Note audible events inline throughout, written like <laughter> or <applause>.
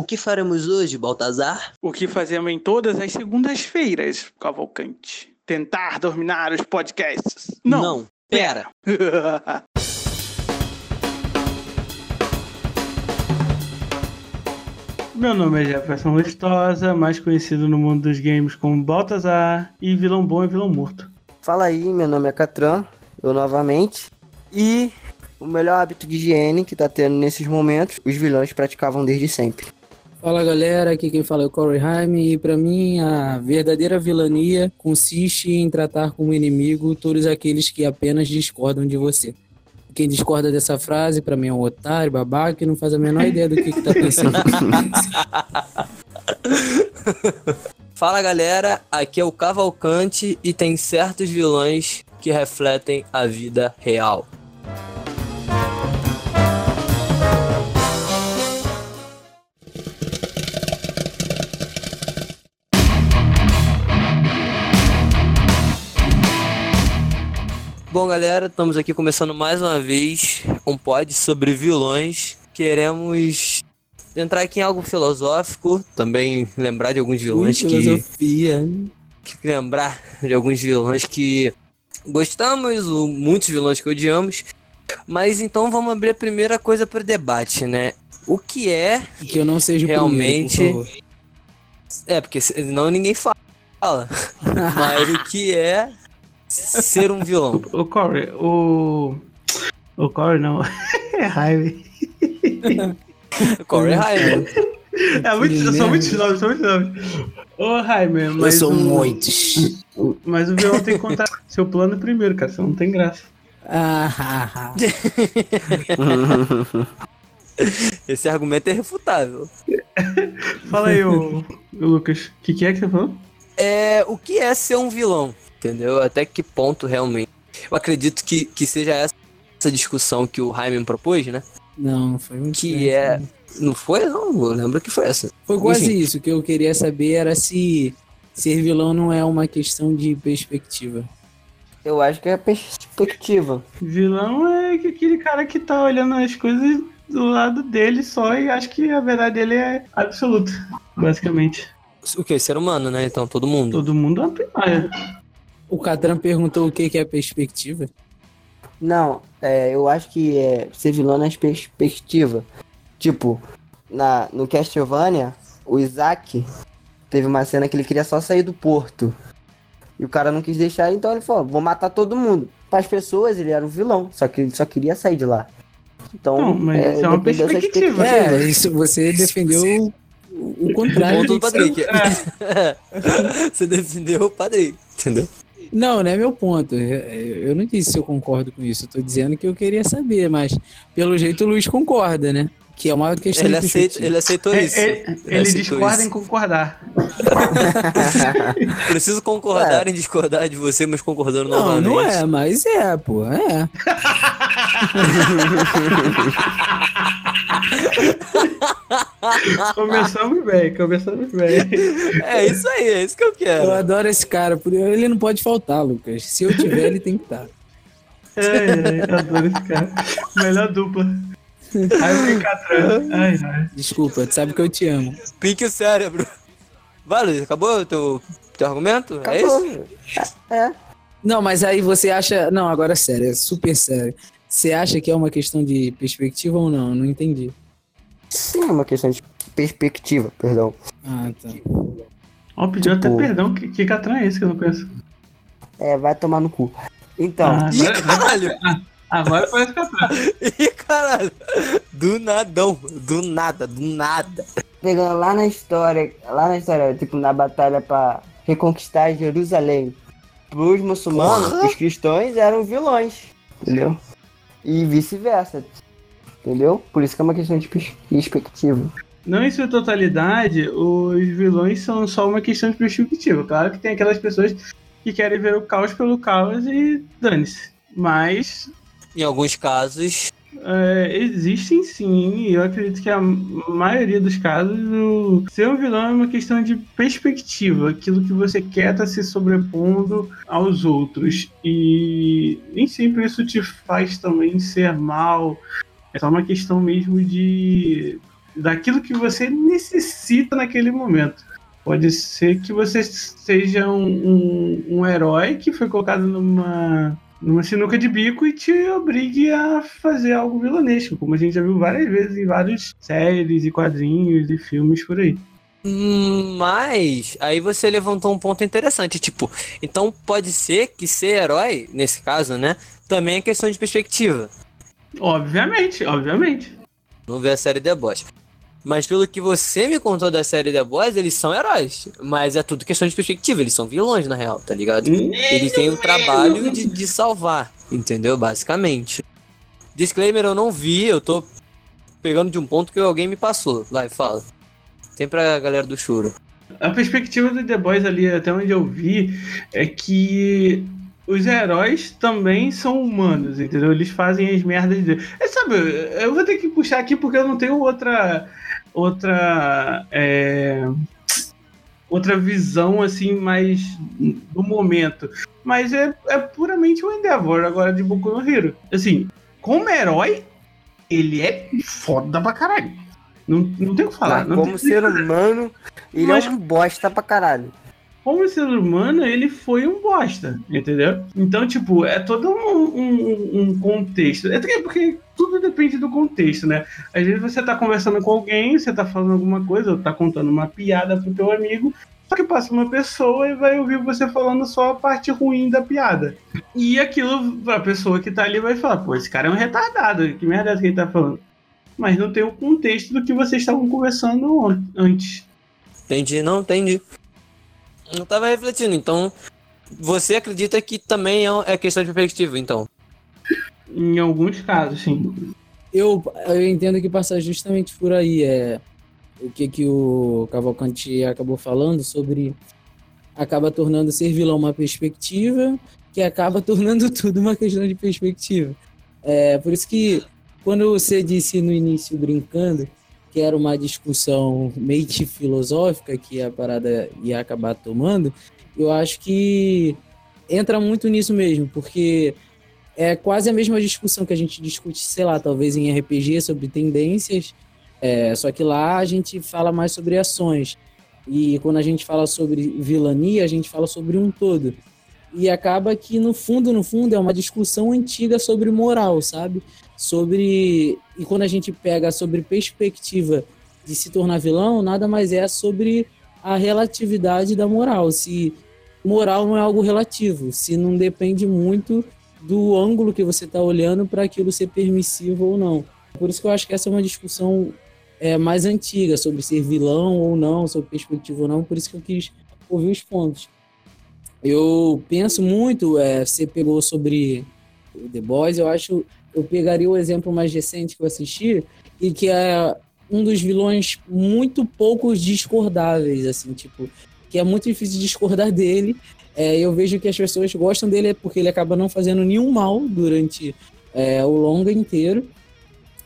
O que faremos hoje, Baltazar? O que fazemos em todas as segundas-feiras, Cavalcante? Tentar dominar os podcasts. Não. Não, pera. <laughs> Meu nome é Jefferson Lustosa, mais conhecido no mundo dos games como Baltazar, e vilão bom é vilão morto. Fala aí, meu nome é Catran, eu novamente. E o melhor hábito de higiene que tá tendo nesses momentos, os vilões praticavam desde sempre. Fala galera, aqui quem fala é o Corey Haim e pra mim a verdadeira vilania consiste em tratar como inimigo todos aqueles que apenas discordam de você. Quem discorda dessa frase, pra mim é um otário, babaca, e não faz a menor ideia do que, que tá pensando. <laughs> Fala galera, aqui é o Cavalcante e tem certos vilões que refletem a vida real. Bom, galera, estamos aqui começando mais uma vez um pod sobre vilões. Queremos entrar aqui em algo filosófico, também lembrar de alguns vilões Ui, que, filosofia. que lembrar de alguns vilões que gostamos, ou muitos vilões que odiamos. Mas então vamos abrir a primeira coisa para o debate, né? O que é Que eu não seja Realmente- primeiro, por. É, porque senão ninguém fala. <laughs> Mas o que é ser um vilão? O Corey, o. O Corey não. <laughs> é Jaime. <laughs> Corey Raimon. É muito, são muitos nomes, são muitos nomes. Ô Jaime, mas. sou o, muitos. Mas o vilão tem que contar <laughs> seu plano primeiro, cara, senão não tem graça. Ah, ah, ah. Esse argumento é refutável. Fala aí, ô Lucas, o que, que é que você falou? É, o que é ser um vilão? Entendeu? Até que ponto realmente? Eu acredito que, que seja essa, essa discussão que o Hyman propôs, né? Não, foi muito Que tempo. é. Não foi? Não, eu lembro que foi essa. Foi quase Enfim. isso. O que eu queria saber era se ser vilão não é uma questão de perspectiva. Eu acho que é perspectiva. Vilão é aquele cara que tá olhando as coisas do lado dele só e acha que a verdade dele é absoluta, basicamente. O que? Ser humano, né? Então, todo mundo. Todo mundo é uma primária. O Catran perguntou o que que é perspectiva. Não, é, eu acho que é, ser vilão na perspectiva. Tipo, na, no Castlevania, o Isaac teve uma cena que ele queria só sair do porto. E o cara não quis deixar, então ele falou, vou matar todo mundo. Para as pessoas, ele era o vilão, só que ele só queria sair de lá. Então, Não, mas isso é uma perspectiva. É, isso você defendeu o, o contrário. Ponto do. Patrick. <laughs> Você defendeu o Patrick, entendeu? Não, não é meu ponto. Eu eu não disse se eu concordo com isso. Eu tô dizendo que eu queria saber, mas pelo jeito o Luiz concorda, né? Que é uma questão Ele, aceita, ele aceitou É, isso. é, Ele ele aceitou discorda isso. em concordar. <laughs> Preciso concordar em discordar de você, mas concordando Não, novamente. não é, mas é, pô, é. Começamos bem, começamos bem. É isso aí, é isso que eu quero. Eu adoro esse cara, por ele não pode faltar, Lucas. Se eu tiver, ele tem que estar. Ai, eu adoro esse cara. Melhor dupla. Ai. Ai, ai. Desculpa, tu sabe que eu te amo. Pique o cérebro. Vai, Luiz, acabou o teu, teu argumento? É isso? Acabou. É. Não, mas aí você acha. Não, agora é sério, é super sério. Você acha que é uma questão de perspectiva ou não? Não entendi. Sim, é uma questão de perspectiva, perdão. Ah, tá. Ó, pediu até Tipo- perdão. Que, que Catran é esse que eu não conheço? É, vai tomar no cu. Então, Ah, Ih, agora, caralho! agora parece Catran. <laughs> Ih, caralho! Do nadão, do nada, do nada. pegando lá na história, lá na história, tipo, na batalha pra reconquistar Jerusalém, pros muçulmanos, Porra! os cristãos eram vilões, entendeu? E vice-versa, entendeu? Por isso que é uma questão de pers- perspectiva. Não em sua totalidade, os vilões são só uma questão de perspectiva. Claro que tem aquelas pessoas que querem ver o caos pelo caos e dane-se. Mas Em alguns casos, é, existem sim, eu acredito que a maioria dos casos, o ser um vilão é uma questão de perspectiva. Aquilo que você quer tá se sobrepondo aos outros. E nem sempre isso te faz também ser mal. É só uma questão mesmo de daquilo que você necessita naquele momento. Pode ser que você seja um, um, um herói que foi colocado numa, numa sinuca de bico e te obrigue a fazer algo vilanesco, como a gente já viu várias vezes em várias séries e quadrinhos e filmes por aí. Mas aí você levantou um ponto interessante, tipo, então pode ser que ser herói, nesse caso, né, também é questão de perspectiva. Obviamente, obviamente. Não vê a série The Boys. Mas pelo que você me contou da série The Boys, eles são heróis. Mas é tudo questão de perspectiva, eles são vilões, na real, tá ligado? Eles têm o trabalho de, de salvar, entendeu? Basicamente. Disclaimer, eu não vi, eu tô pegando de um ponto que alguém me passou. Vai, fala. Tem pra galera do choro. A perspectiva do The Boys ali, até onde eu vi, é que os heróis também são humanos, entendeu? Eles fazem as merdas de. É, sabe, eu vou ter que puxar aqui porque eu não tenho outra. Outra. É, outra visão, assim, mais do momento. Mas é, é puramente o Endeavor agora de Boku no Hero. Assim, como herói, ele é foda pra caralho. Não, não tem o que falar. Mas como ser humano, ele Mas- é um bosta pra caralho. Como ser humano, ele foi um bosta, entendeu? Então, tipo, é todo um, um- um contexto. É porque- porque tudo depende do contexto, né? Às vezes você tá conversando com alguém, você tá falando alguma coisa, ou tá contando uma piada pro teu amigo, só que passa uma pessoa e vai ouvir você falando só a parte ruim da piada. E aquilo, a pessoa que tá ali vai falar, pô, esse cara é um retardado, que merda é que ele tá falando? Mas não tem o contexto do que vocês estavam conversando on- antes. Entendi, não entendi. Eu tava refletindo, então. Você acredita que também é é questão de perspectiva, então? Em alguns casos, sim. Eu, eu entendo que passa justamente por aí. É o que, que o Cavalcante acabou falando sobre acaba tornando ser vilão uma perspectiva, que acaba <laughs> tornando tudo uma questão de perspectiva. É, por isso que quando você disse no início brincando que era uma discussão meio que filosófica que a parada ia acabar tomando, eu acho que entra muito nisso mesmo, porque é quase a mesma discussão que a gente discute, sei lá, talvez em RPG sobre tendências, é, só que lá a gente fala mais sobre ações. E quando a gente fala sobre vilania, a gente fala sobre um todo. E acaba que, no fundo, no fundo, é uma discussão antiga sobre moral, sabe? Sobre. E quando a gente pega sobre perspectiva de se tornar vilão, nada mais é sobre a relatividade da moral. Se moral não é algo relativo, se não depende muito do ângulo que você está olhando para aquilo ser permissivo ou não. Por isso que eu acho que essa é uma discussão é, mais antiga sobre ser vilão ou não, sobre perspectiva ou não. Por isso que eu quis ouvir os pontos. Eu penso muito, é, você pegou sobre o The Boys, eu acho, eu pegaria o exemplo mais recente que eu assisti e que é um dos vilões muito poucos discordáveis, assim, tipo, que é muito difícil discordar dele. É, eu vejo que as pessoas gostam dele é porque ele acaba não fazendo nenhum mal durante é, o longa inteiro,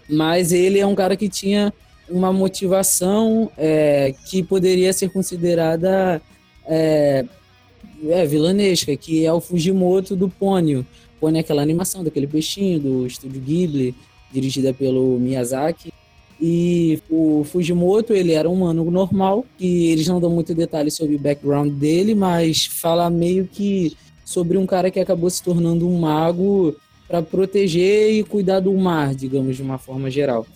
mas ele é um cara que tinha uma motivação é, que poderia ser considerada é, vilanesca, que é o Fujimoto do Ponyo. Ponyo é aquela animação daquele peixinho do estúdio Ghibli, dirigida pelo Miyazaki. E o Fujimoto, ele era um humano normal, que eles não dão muito detalhe sobre o background dele, mas fala meio que sobre um cara que acabou se tornando um mago para proteger e cuidar do mar, digamos, de uma forma geral.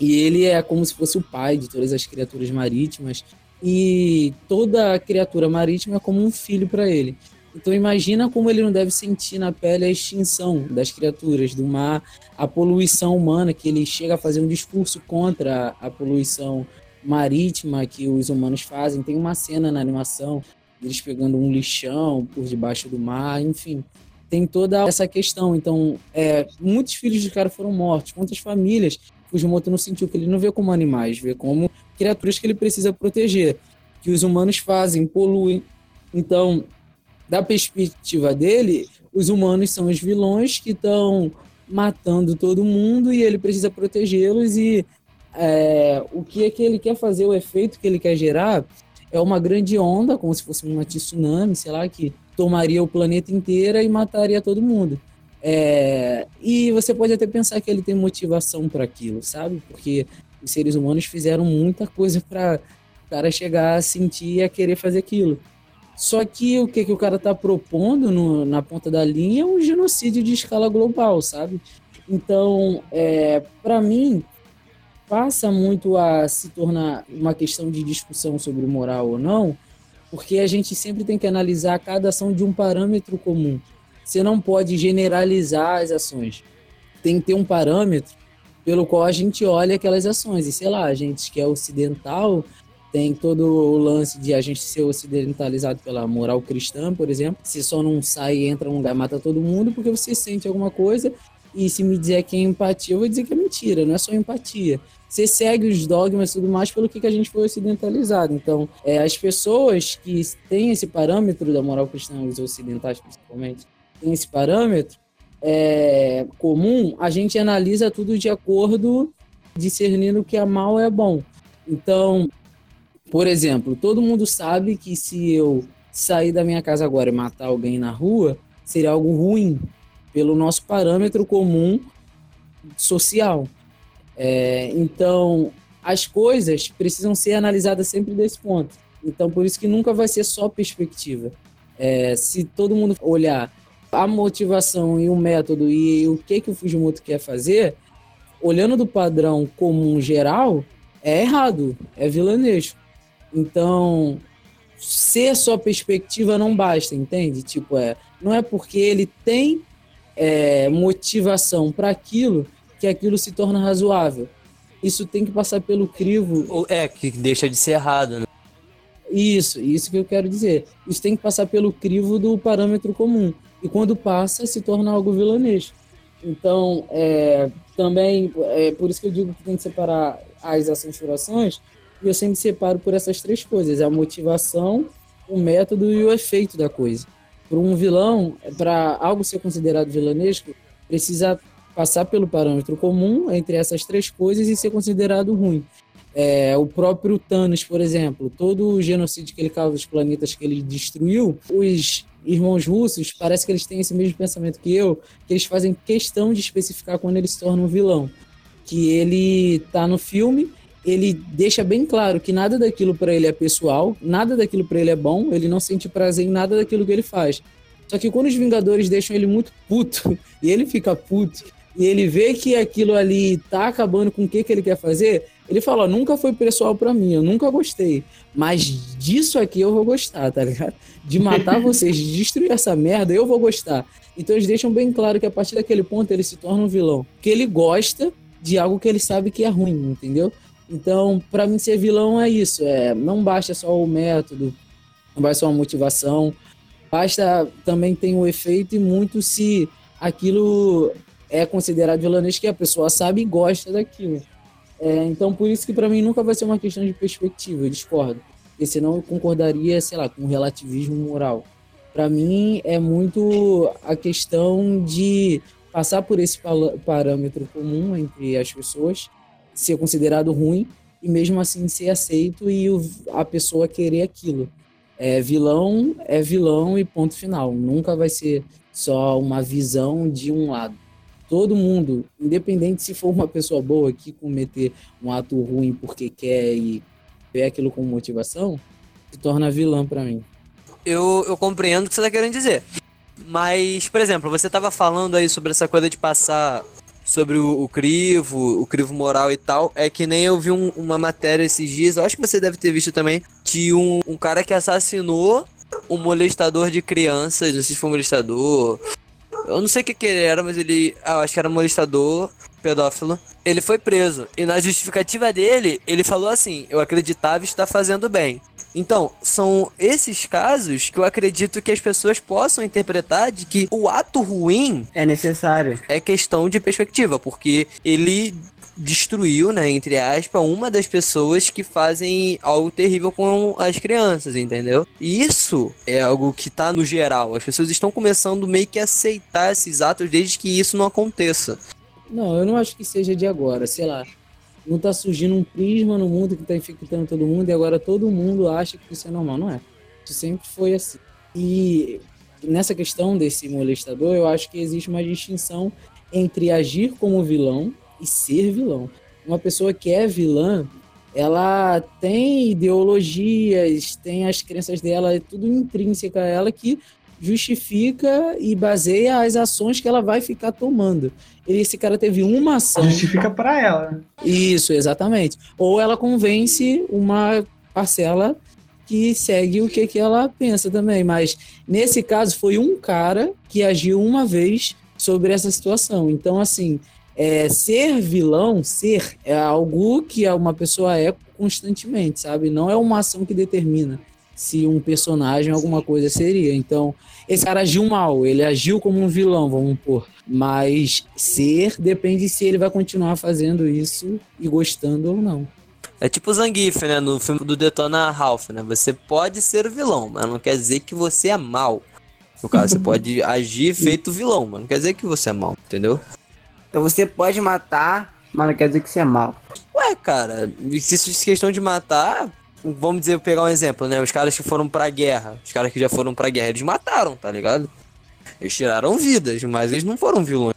E ele é como se fosse o pai de todas as criaturas marítimas, e toda criatura marítima é como um filho para ele. Então imagina como ele não deve sentir na pele a extinção das criaturas do mar, a poluição humana, que ele chega a fazer um discurso contra a poluição marítima que os humanos fazem. Tem uma cena na animação eles pegando um lixão por debaixo do mar, enfim. Tem toda essa questão. Então, é, muitos filhos de cara foram mortos. Quantas famílias Fujimoto não sentiu que ele não vê como animais, vê como criaturas que ele precisa proteger, que os humanos fazem, poluem. Então, da perspectiva dele, os humanos são os vilões que estão matando todo mundo e ele precisa protegê-los e é, o que é que ele quer fazer, o efeito que ele quer gerar é uma grande onda, como se fosse uma tsunami, sei lá, que tomaria o planeta inteiro e mataria todo mundo. É, e você pode até pensar que ele tem motivação para aquilo, sabe? Porque os seres humanos fizeram muita coisa para o cara chegar a sentir e a querer fazer aquilo. Só que o que, que o cara tá propondo no, na ponta da linha é um genocídio de escala global, sabe? Então, é, para mim, passa muito a se tornar uma questão de discussão sobre moral ou não, porque a gente sempre tem que analisar cada ação de um parâmetro comum. Você não pode generalizar as ações. Tem que ter um parâmetro pelo qual a gente olha aquelas ações. E sei lá, a gente que é ocidental tem todo o lance de a gente ser ocidentalizado pela moral cristã, por exemplo. Você só não sai e entra num lugar mata todo mundo porque você sente alguma coisa. E se me dizer que é empatia, eu vou dizer que é mentira, não é só empatia. Você segue os dogmas e tudo mais pelo que, que a gente foi ocidentalizado. Então, é, as pessoas que têm esse parâmetro da moral cristã, os ocidentais principalmente, têm esse parâmetro é, comum, a gente analisa tudo de acordo, discernindo que é mal é bom. Então, por exemplo, todo mundo sabe que se eu sair da minha casa agora e matar alguém na rua, seria algo ruim, pelo nosso parâmetro comum social. É, então, as coisas precisam ser analisadas sempre desse ponto. Então, por isso que nunca vai ser só perspectiva. É, se todo mundo olhar a motivação e o método e o que, que o Fujimoto quer fazer, olhando do padrão comum geral, é errado, é vilanesco. Então, ser só perspectiva não basta, entende? Tipo, é, não é porque ele tem é, motivação para aquilo que aquilo se torna razoável. Isso tem que passar pelo crivo. É, que deixa de ser errado, né? Isso, isso que eu quero dizer. Isso tem que passar pelo crivo do parâmetro comum. E quando passa, se torna algo vilanesco. Então, é, também, é por isso que eu digo que tem que separar as ações e eu sempre separo por essas três coisas: a motivação, o método e o efeito da coisa. Para um vilão, para algo ser considerado vilanesco, precisa passar pelo parâmetro comum entre essas três coisas e ser considerado ruim. É, o próprio Thanos, por exemplo, todo o genocídio que ele causa os planetas que ele destruiu, os irmãos russos, parece que eles têm esse mesmo pensamento que eu, que eles fazem questão de especificar quando ele se torna um vilão. Que ele tá no filme ele deixa bem claro que nada daquilo para ele é pessoal, nada daquilo para ele é bom, ele não sente prazer em nada daquilo que ele faz. Só que quando os Vingadores deixam ele muito puto, <laughs> e ele fica puto, e ele vê que aquilo ali tá acabando com o que, que ele quer fazer, ele fala: nunca foi pessoal para mim, eu nunca gostei, mas disso aqui eu vou gostar, tá ligado? De matar vocês, de destruir essa merda, eu vou gostar. Então eles deixam bem claro que a partir daquele ponto ele se torna um vilão, que ele gosta de algo que ele sabe que é ruim, entendeu? Então, para mim, ser vilão é isso. É, não basta só o método, não basta só a motivação, basta também tem o efeito e muito se aquilo é considerado vilanesco que a pessoa sabe e gosta daquilo. É, então, por isso que para mim nunca vai ser uma questão de perspectiva, eu discordo. Porque senão eu concordaria, sei lá, com relativismo moral. Para mim é muito a questão de passar por esse parâmetro comum entre as pessoas ser considerado ruim e mesmo assim ser aceito e a pessoa querer aquilo. É, vilão é vilão e ponto final. Nunca vai ser só uma visão de um lado. Todo mundo, independente se for uma pessoa boa que cometer um ato ruim porque quer e vê aquilo como motivação, se torna vilão para mim. Eu, eu compreendo o que você está querendo dizer. Mas, por exemplo, você estava falando aí sobre essa coisa de passar sobre o, o, crivo, o crivo moral e tal, é que nem eu vi um, uma matéria esses dias, eu acho que você deve ter visto também, que um, um cara que assassinou um molestador de crianças, não sei se foi um molestador, eu não sei o que, que ele era, mas ele, ah, eu acho que era um molestador pedófilo. Ele foi preso e na justificativa dele, ele falou assim: "Eu acreditava estar fazendo bem". Então, são esses casos que eu acredito que as pessoas possam interpretar de que o ato ruim é necessário. É questão de perspectiva, porque ele destruiu, né, entre aspas, uma das pessoas que fazem algo terrível com as crianças, entendeu? E isso é algo que tá no geral. As pessoas estão começando meio que a aceitar esses atos desde que isso não aconteça. Não, eu não acho que seja de agora, sei lá não está surgindo um prisma no mundo que está infectando todo mundo e agora todo mundo acha que isso é normal. Não é. Isso sempre foi assim. E nessa questão desse molestador, eu acho que existe uma distinção entre agir como vilão e ser vilão. uma pessoa que é vilã, ela tem ideologias, tem as crenças dela, é tudo intrínseca a ela que justifica e baseia as ações que ela vai ficar tomando. Esse cara teve uma ação. Justifica para ela. Isso, exatamente. Ou ela convence uma parcela que segue o que, que ela pensa também. Mas nesse caso foi um cara que agiu uma vez sobre essa situação. Então, assim, é, ser vilão, ser, é algo que uma pessoa é constantemente, sabe? Não é uma ação que determina se um personagem alguma coisa seria. Então, esse cara agiu mal, ele agiu como um vilão, vamos pôr. Mas ser depende se ele vai continuar fazendo isso e gostando ou não. É tipo o Zangief, né? No filme do Detona Ralph, né? Você pode ser vilão, mas não quer dizer que você é mal. No caso, você <laughs> pode agir feito vilão, mas não quer dizer que você é mal, entendeu? Então você pode matar, mas não quer dizer que você é mal. Ué, cara, se isso é questão de matar, vamos dizer, pegar um exemplo, né? Os caras que foram pra guerra, os caras que já foram pra guerra, eles mataram, tá ligado? Eles tiraram vidas, mas eles não foram vilões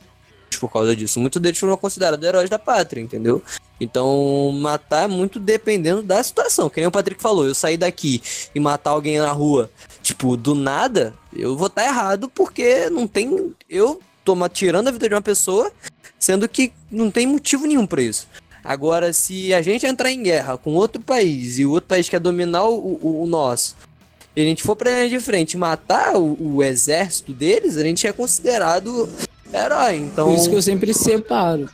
por causa disso. Muitos deles foram considerados heróis da pátria, entendeu? Então, matar é muito dependendo da situação. Que nem o Patrick falou, eu sair daqui e matar alguém na rua, tipo, do nada, eu vou estar tá errado porque não tem. Eu tô tirando a vida de uma pessoa, sendo que não tem motivo nenhum para isso. Agora, se a gente entrar em guerra com outro país e o outro país quer dominar o, o, o nosso, e a gente for pra linha de frente matar o, o, exército deles, a gente é considerado herói. Então... Por isso que eu sempre separo.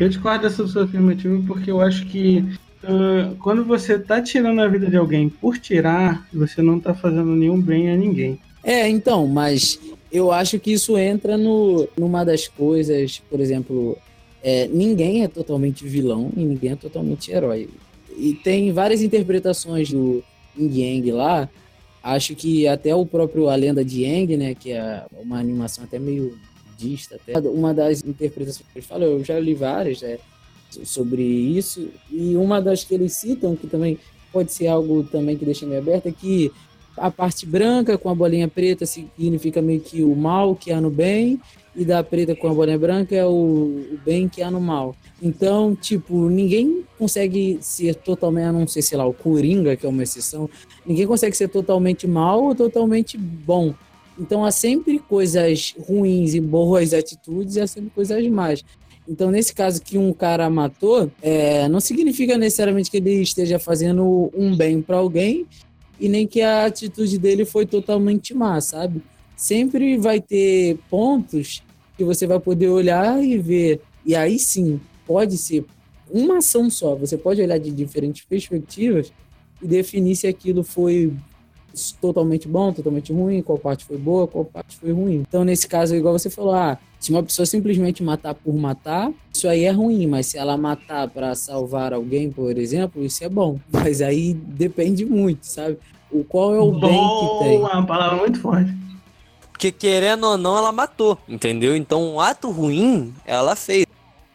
Eu discordo dessa sua afirmativa porque eu acho que uh, quando você tá tirando a vida de alguém por tirar, você não tá fazendo nenhum bem a ninguém. É, então, mas eu acho que isso entra no, numa das coisas, por exemplo, é, ninguém é totalmente vilão e ninguém é totalmente herói. E tem várias interpretações do Yin Yang lá. Acho que até o próprio A Lenda de Yang, né, que é uma animação até meio dista, até uma das interpretações que ele fala, eu já li várias né, sobre isso, e uma das que eles citam, que também pode ser algo também que deixa meio aberto, é que a parte branca com a bolinha preta significa meio que o mal que há no bem, e da preta com a bolinha branca é o, o bem que há no mal. Então, tipo, ninguém consegue ser totalmente, a não ser, sei lá, o Coringa, que é uma exceção, ninguém consegue ser totalmente mal ou totalmente bom. Então, há sempre coisas ruins e boas atitudes e há sempre coisas más. Então, nesse caso que um cara matou, é, não significa necessariamente que ele esteja fazendo um bem para alguém e nem que a atitude dele foi totalmente má, sabe? sempre vai ter pontos que você vai poder olhar e ver. E aí sim, pode ser uma ação só. Você pode olhar de diferentes perspectivas e definir se aquilo foi totalmente bom, totalmente ruim, qual parte foi boa, qual parte foi ruim. Então, nesse caso, igual você falou, ah, se uma pessoa simplesmente matar por matar, isso aí é ruim, mas se ela matar para salvar alguém, por exemplo, isso é bom. <laughs> Mas aí depende muito, sabe? O qual é o bem que tem. Uma palavra muito forte. Porque querendo ou não, ela matou, entendeu? Então um ato ruim ela fez.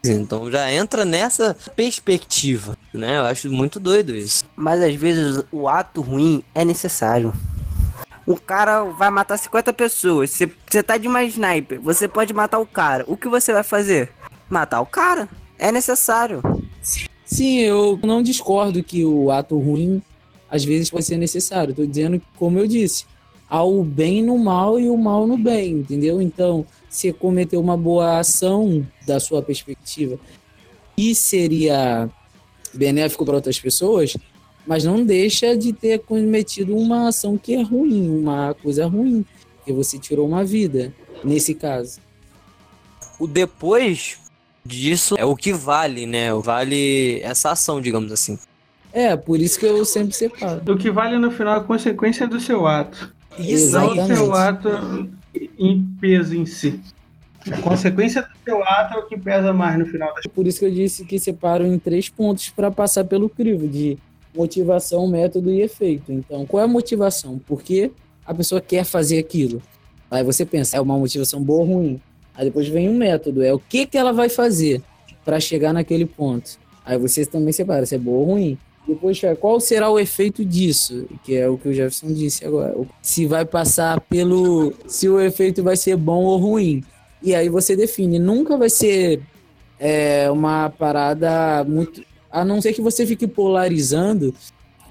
Então já entra nessa perspectiva, né? Eu acho muito doido isso. Mas às vezes o ato ruim é necessário. O cara vai matar 50 pessoas. Você tá de uma sniper, você pode matar o cara. O que você vai fazer? Matar o cara. É necessário. Sim, eu não discordo que o ato ruim às vezes pode ser necessário. Tô dizendo, como eu disse, ao bem no mal e o mal no bem, entendeu? Então, se cometeu uma boa ação da sua perspectiva e seria benéfico para outras pessoas, mas não deixa de ter cometido uma ação que é ruim, uma coisa ruim, que você tirou uma vida, nesse caso. O depois disso é o que vale, né? Vale essa ação, digamos assim. É, por isso que eu sempre separo. O que vale no final é a consequência do seu ato. Isso, não o seu ato em peso em si. A consequência do seu ato é o que pesa mais no final das Por isso que eu disse que separo em três pontos para passar pelo crivo de motivação, método e efeito. Então, qual é a motivação? Por que a pessoa quer fazer aquilo? Aí você pensa, é uma motivação boa ou ruim? Aí depois vem um método, é o que, que ela vai fazer para chegar naquele ponto. Aí você também separa se é boa ou ruim. Depois, qual será o efeito disso? Que é o que o Jefferson disse agora. Se vai passar pelo. Se o efeito vai ser bom ou ruim. E aí você define. Nunca vai ser é uma parada muito. A não ser que você fique polarizando,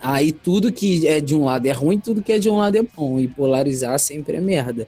aí tudo que é de um lado é ruim, tudo que é de um lado é bom. E polarizar sempre é merda.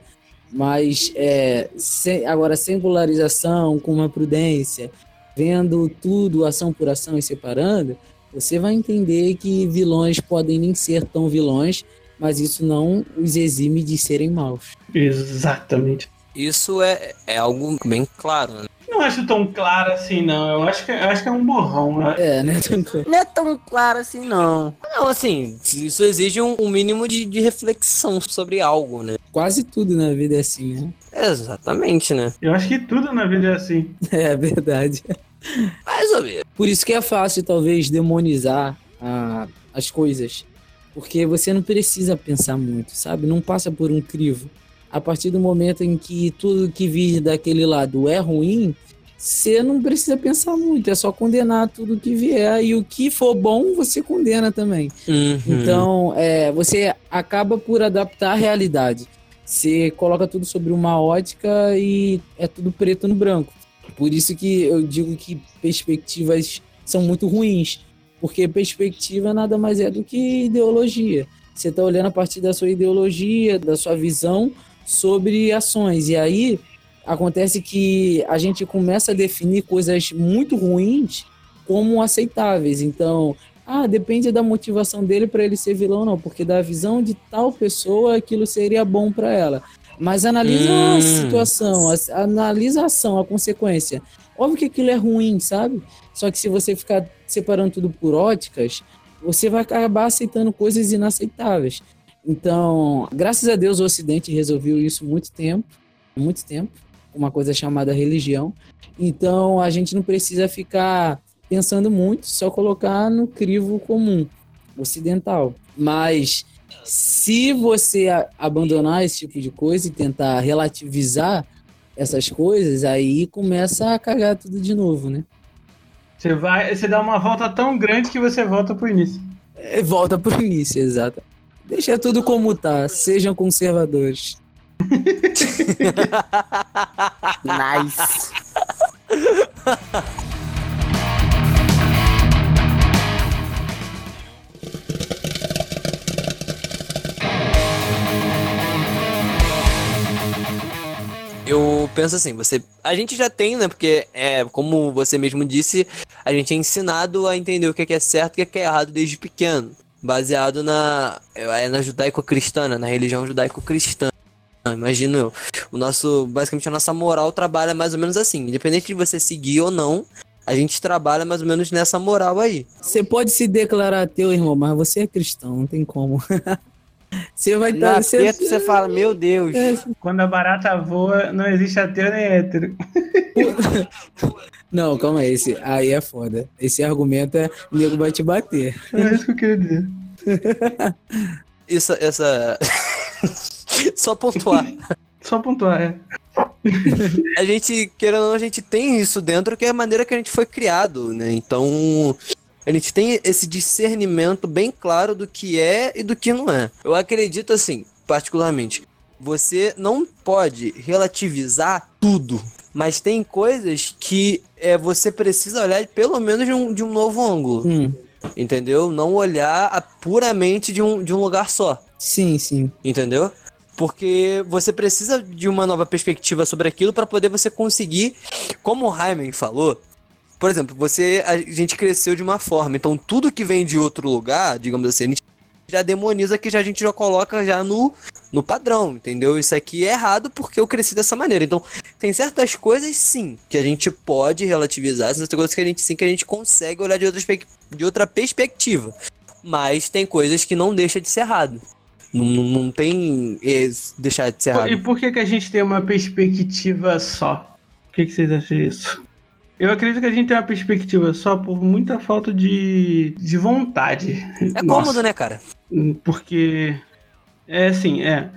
Mas é, sem, agora, sem polarização, com uma prudência, vendo tudo ação por ação e separando, você vai entender que vilões podem nem ser tão vilões, mas isso não os exime de serem maus. Exatamente. Isso é, é algo bem claro, né? Não acho tão claro assim, não. Eu acho que, eu acho que é um borrão. Né? É, né? Não é tão claro assim, não. Não, assim, isso exige um, um mínimo de, de reflexão sobre algo, né? Quase tudo na vida é assim, né? Exatamente, né? Eu acho que tudo na vida é assim. <laughs> É verdade. Mais ou menos. Por isso que é fácil, talvez, demonizar a- as coisas. Porque você não precisa pensar muito, sabe? Não passa por um crivo. A partir do momento em que tudo que vir daquele lado é ruim, você não precisa pensar muito. É só condenar tudo que vier. E o que for bom, você condena também. Uhum. Então, é, você acaba por adaptar a realidade. Você coloca tudo sobre uma ótica e é tudo preto no branco. Por isso que eu digo que perspectivas são muito ruins. Porque perspectiva nada mais é do que ideologia. Você está olhando a partir da sua ideologia, da sua visão sobre ações. E aí acontece que a gente começa a definir coisas muito ruins como aceitáveis. Então, ah, depende da motivação dele para ele ser vilão, não, porque da visão de tal pessoa aquilo seria bom para ela. Mas analisa a Hum. situação, a- analisa a ação, a consequência. Óbvio que aquilo é ruim, sabe? Só que se você ficar separando tudo por óticas, você vai acabar aceitando coisas inaceitáveis. Então, graças a Deus o Ocidente resolveu isso muito tempo, muito tempo, uma coisa chamada religião. Então, a gente não precisa ficar pensando muito, só colocar no crivo comum ocidental. Mas se você abandonar esse tipo de coisa e tentar relativizar essas coisas, aí começa a cagar tudo de novo, né? Você vai, você dá uma volta tão grande que você volta pro início. É, Volta pro início, exato. Deixa tudo como tá, sejam conservadores. <laughs> Nice. <laughs> Eu penso assim, você. A gente já tem, né? Porque é, como você mesmo disse, a gente é ensinado a entender o que é é certo e o que é que é errado desde pequeno. Baseado na. É na judaico-cristã, né, na religião judaico-cristã. Imagino eu. O nosso. Basicamente a nossa moral trabalha mais ou menos assim. Independente de você seguir ou não, a gente trabalha mais ou menos nessa moral aí. Você pode se declarar ateu, irmão, mas você é cristão, não tem como. <laughs> você vai estar. aperto você fala, meu Deus. Quando a barata voa, não existe ateu nem hétero. <laughs> Não, calma aí, esse aí é foda. Esse argumento é o nego vai te bater. É isso que eu queria dizer. Isso, <laughs> essa. <laughs> Só pontuar. Só pontuar, é. a gente, querendo ou não, a gente tem isso dentro, que é a maneira que a gente foi criado, né? Então, a gente tem esse discernimento bem claro do que é e do que não é. Eu acredito, assim, particularmente, você não pode relativizar tudo, mas tem coisas que é, você precisa olhar pelo menos de um, de um novo ângulo, Hum, entendeu? Não olhar puramente de um, de um lugar só. sim, sim. Entendeu? Porque você precisa de uma nova perspectiva sobre aquilo para poder você conseguir, como o Hyman falou, por exemplo, você a gente cresceu de uma forma, então tudo que vem de outro lugar, digamos assim, a gente já demoniza que já a gente já coloca já no, no padrão, entendeu? Isso aqui é errado porque eu cresci dessa maneira. Então, tem certas coisas sim que a gente pode relativizar, certas coisas que a gente sim que a gente consegue olhar de outra, de outra perspectiva. Mas tem coisas que não deixa de ser errado. Não, não, tem eh, deixar de ser E errado. por que, que a gente tem uma perspectiva só? O que, que vocês acham disso? Eu acredito que a gente tem uma perspectiva só por muita falta de, de vontade. É Nossa. cômodo, né, cara? Porque. É assim, é.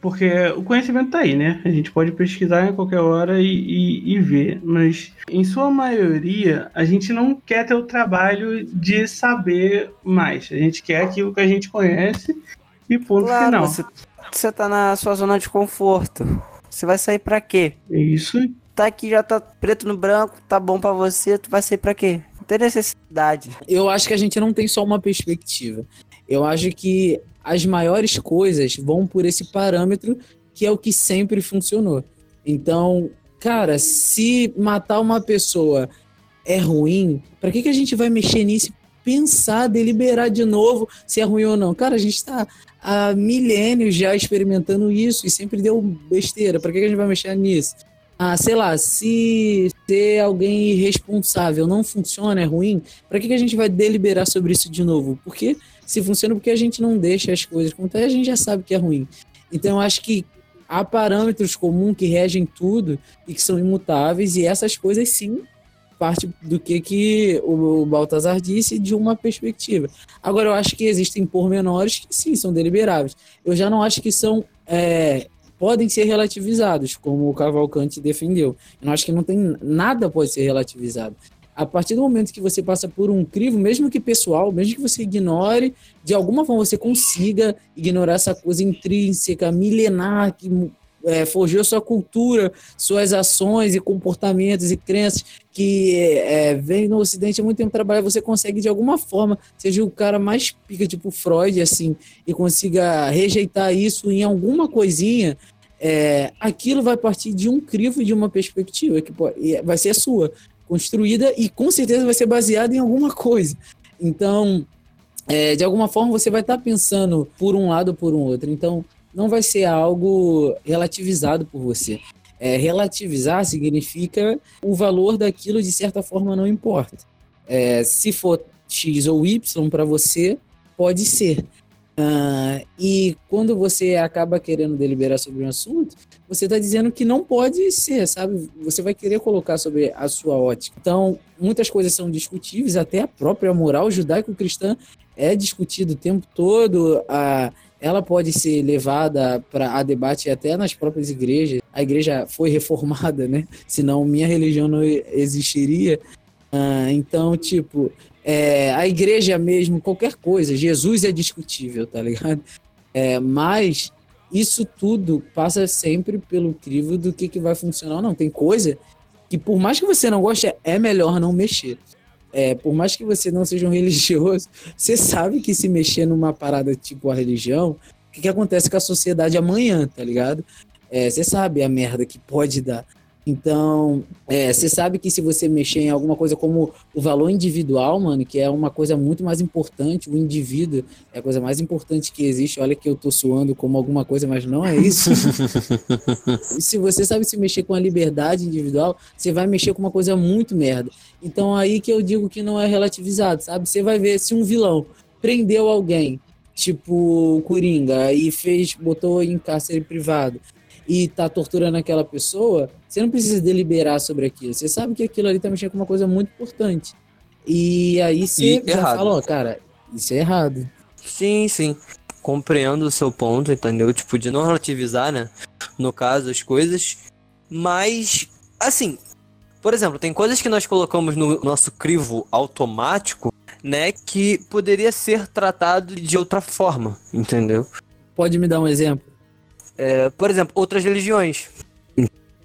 Porque o conhecimento tá aí, né? A gente pode pesquisar em qualquer hora e, e- e ver. Mas, em sua maioria, a gente não quer ter o trabalho de saber mais. A gente quer aquilo que a gente conhece e ponto Claro, final. você, você tá na sua zona de conforto. Você vai sair pra quê? É isso. Tá aqui, já tá preto no branco, tá bom pra você, tu vai sair pra quê? Não tem necessidade. Eu acho que a gente não tem só uma perspectiva. Eu acho que as maiores coisas vão por esse parâmetro que é o que sempre funcionou. Então, cara, se matar uma pessoa é ruim, para que, que a gente vai mexer nisso? Pensar, deliberar de novo se é ruim ou não. Cara, a gente está há milênios já experimentando isso e sempre deu besteira. Para que, que a gente vai mexer nisso? Ah, sei lá, se ser alguém irresponsável não funciona, é ruim, para que, que a gente vai deliberar sobre isso de novo? Porque se funciona, porque a gente não deixa as coisas acontecer, a gente já sabe que é ruim. Então, acho que há parâmetros comuns que regem tudo e que são imutáveis, e essas coisas sim parte do que, que o Baltazar disse de uma perspectiva. Agora, eu acho que existem pormenores que sim são deliberáveis. Eu já não acho que são. É, podem ser relativizados, como o Cavalcante defendeu. Eu acho que não tem nada pode ser relativizado. A partir do momento que você passa por um crivo, mesmo que pessoal, mesmo que você ignore, de alguma forma você consiga ignorar essa coisa intrínseca, milenar, que é, forjou sua cultura, suas ações e comportamentos e crenças que é, vem no Ocidente há muito tempo trabalhar, você consegue de alguma forma, seja o cara mais pica, tipo Freud, assim, e consiga rejeitar isso em alguma coisinha, é, aquilo vai partir de um crivo de uma perspectiva que pode, vai ser sua, construída e com certeza vai ser baseada em alguma coisa. Então, é, de alguma forma, você vai estar tá pensando por um lado ou por um outro. Então, não vai ser algo relativizado por você. É, relativizar significa o valor daquilo, de certa forma, não importa. É, se for X ou Y para você, pode ser. Uh, e quando você acaba querendo deliberar sobre um assunto, você está dizendo que não pode ser, sabe? Você vai querer colocar sobre a sua ótica. Então, muitas coisas são discutíveis, até a própria moral judaico-cristã é discutida o tempo todo. Uh, ela pode ser levada para a debate até nas próprias igrejas. A igreja foi reformada, né? Senão minha religião não existiria. Uh, então, tipo, é, a igreja mesmo, qualquer coisa, Jesus é discutível, tá ligado? É, mas isso tudo passa sempre pelo crivo do que, que vai funcionar ou não. Tem coisa que, por mais que você não goste, é melhor não mexer é, por mais que você não seja um <laughs> religioso, você sabe que se mexer numa parada tipo a religião, o que, que acontece com a sociedade amanhã, tá ligado? É, você sabe a merda que pode dar. Então, é, você sabe que se você mexer em alguma coisa como o valor individual, mano, que é uma coisa muito mais importante, o indivíduo é a coisa mais importante que existe. Olha que eu tô suando como alguma coisa, mas não é isso. <laughs> se você sabe se mexer com a liberdade individual, você vai mexer com uma coisa muito merda. Então, aí que eu digo que não é relativizado, sabe? Você vai ver se um vilão prendeu alguém, tipo o Coringa, e fez, botou em cárcere privado e tá torturando aquela pessoa, você não precisa deliberar sobre aquilo. Você sabe que aquilo ali tá mexendo com uma coisa muito importante. E aí você E já errado. fala, ó, cara, isso é errado. Sim, sim. Compreendo o seu ponto, entendeu? Tipo, de não relativizar, né? No caso, as coisas. Mas, assim, por exemplo, tem coisas que nós colocamos no nosso crivo automático, né? Que poderia ser tratado de outra forma, entendeu? Pode me dar um exemplo? É, por exemplo, outras religiões.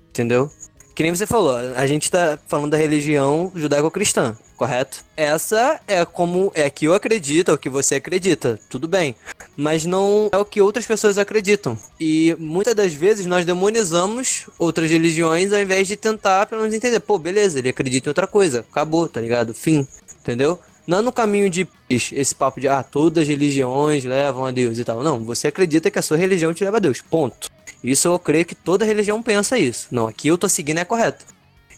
Entendeu? Que nem você falou, a gente tá falando da religião judaico-cristã, correto? Essa é como é que eu acredito, é o que você acredita, tudo bem. Mas não é o que outras pessoas acreditam. E muitas das vezes nós demonizamos outras religiões ao invés de tentar pelo menos entender, pô, beleza, ele acredita em outra coisa, acabou, tá ligado? Fim, entendeu? Não é no caminho de esse papo de ah, todas as religiões levam a Deus e tal. Não, você acredita que a sua religião te leva a Deus. Ponto. Isso eu creio que toda religião pensa isso. Não, aqui eu tô seguindo é correto.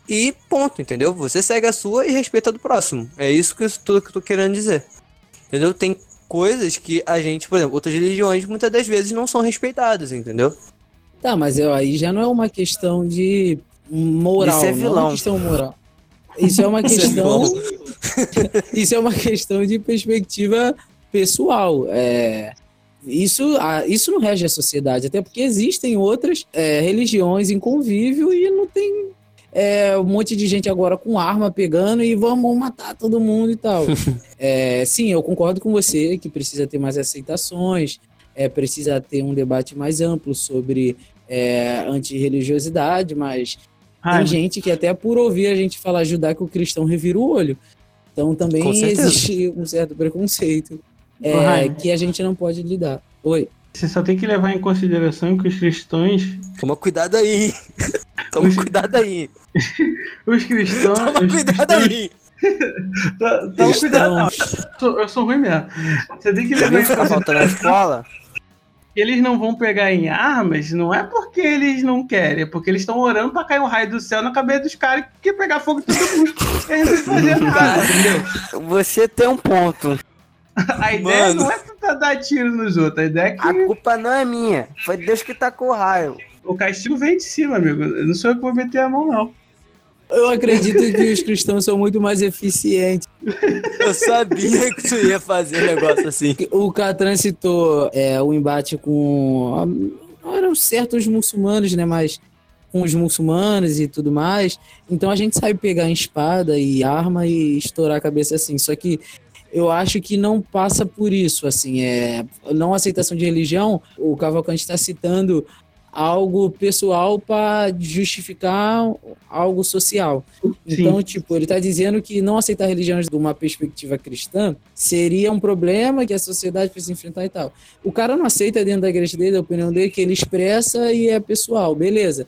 E ponto, entendeu? Você segue a sua e respeita do próximo. É isso que eu, tudo que eu tô querendo dizer. Entendeu? Tem coisas que a gente, por exemplo, outras religiões muitas das vezes não são respeitadas, entendeu? Tá, mas eu, aí já não é uma questão de moral. Isso é Não é vilão. uma questão moral. Isso é uma <laughs> é questão. <laughs> isso é uma questão de perspectiva pessoal. É, isso, isso não rege a sociedade, até porque existem outras é, religiões em convívio e não tem é, um monte de gente agora com arma pegando e vamos matar todo mundo e tal. <laughs> É, sim, eu concordo com você que precisa ter mais aceitações, é, precisa ter um debate mais amplo sobre é, antirreligiosidade, mas Raiva. gente que até por ouvir a gente falar judaico cristão revira o olho. Então também existe um certo preconceito é, Raiva. que a gente não pode lidar. Oi. Você só tem que levar em consideração que os cristãos. Toma cuidado aí. <laughs> Toma Os- cuidado aí. Os cristãos. Toma os cuidado cristãos- aí. Tá- <laughs> Toma cuidado. Não, eu sou- eu sou ruim mesmo. Você tem que levar em consideração faltando na escola? Eles não vão pegar em armas, não é porque eles não querem, é porque eles estão orando pra cair um raio do céu na cabeça dos caras que pegar fogo todo mundo. Eles não nada, entendeu? Você tem um ponto. <laughs> A ideia Mano. não é tentar dar tiro nos outros, a ideia é que A culpa não é minha. Foi Deus que tacou o raio. o castigo vem de cima, amigo. Não sou eu que vou meter a mão, não. Eu acredito que os cristãos são muito mais eficientes. Eu sabia que tu ia fazer um negócio assim. O Catran citou é, o embate com. Não eram certos muçulmanos, né? Mas com os muçulmanos e tudo mais. Então a gente sabe pegar em espada e arma e estourar a cabeça assim. Só que eu acho que não passa por isso, assim. É, não aceitação de religião, o Cavalcante está citando algo pessoal para justificar algo social. Então, tipo, ele está dizendo que não aceitar religião de uma perspectiva cristã seria um problema que a sociedade precisa enfrentar e tal. O cara não aceita dentro da igreja dele, a opinião dele, que ele expressa e é pessoal, beleza.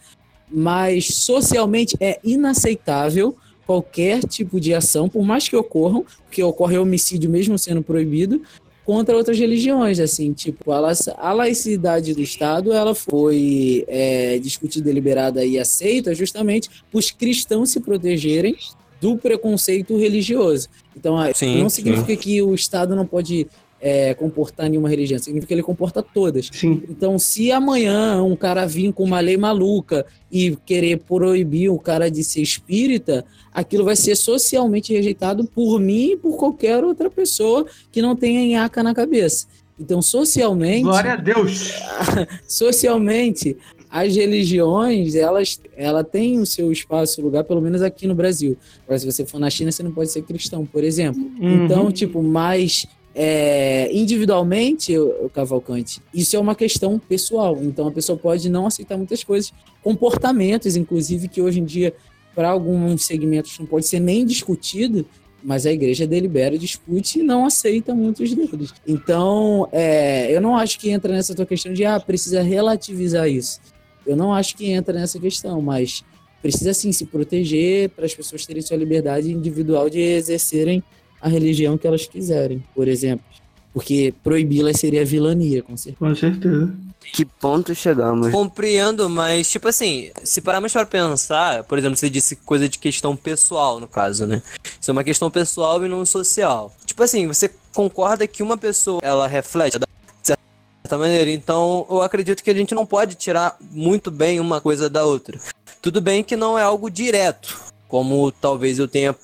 Mas socialmente é inaceitável qualquer tipo de ação, por mais que ocorram, porque ocorre homicídio mesmo sendo proibido, contra outras religiões, assim, tipo, a, la- a laicidade do Estado, ela foi é, discutida, deliberada e aceita justamente para os cristãos se protegerem do preconceito religioso. Então, ah, Sim, não significa que o Estado não pode é, comportar nenhuma religião, significa que ele comporta todas. Sim. Então, se amanhã um cara vir com uma lei maluca e querer proibir o cara de ser espírita, aquilo vai ser socialmente rejeitado por mim e por qualquer outra pessoa que não tenha nhaca na cabeça. Então, socialmente, Glória a Deus. <laughs> socialmente, as religiões, elas, ela tem o seu espaço e lugar, pelo menos aqui no Brasil. Agora, se você for na China, você não pode ser cristão, por exemplo. Uhum. Então, tipo, mais é, individualmente, o, Cavalcante, isso é uma questão pessoal. Então, a pessoa pode não aceitar muitas coisas, comportamentos, inclusive, que hoje em dia, para alguns segmentos, não pode ser nem discutido, mas a igreja delibera, discute e não aceita muitos deles. Então, é, eu não acho que entra nessa tua questão de, ah, precisa relativizar isso. Eu não acho que entra nessa questão, mas precisa sim se proteger para as pessoas terem sua liberdade individual de exercerem a religião que elas quiserem, por exemplo. Porque proibi-las seria vilania, com certeza. Com certeza. Que ponto chegamos? Compreendo, mas, tipo assim, se pararmos para pensar, por exemplo, você disse coisa de questão pessoal, no caso, né? Isso é uma questão pessoal e não social. Tipo assim, você concorda que uma pessoa, ela reflete da certa maneira, então eu acredito que a gente não pode tirar muito bem uma coisa da outra. Tudo bem que não é algo direto, como talvez eu tenha,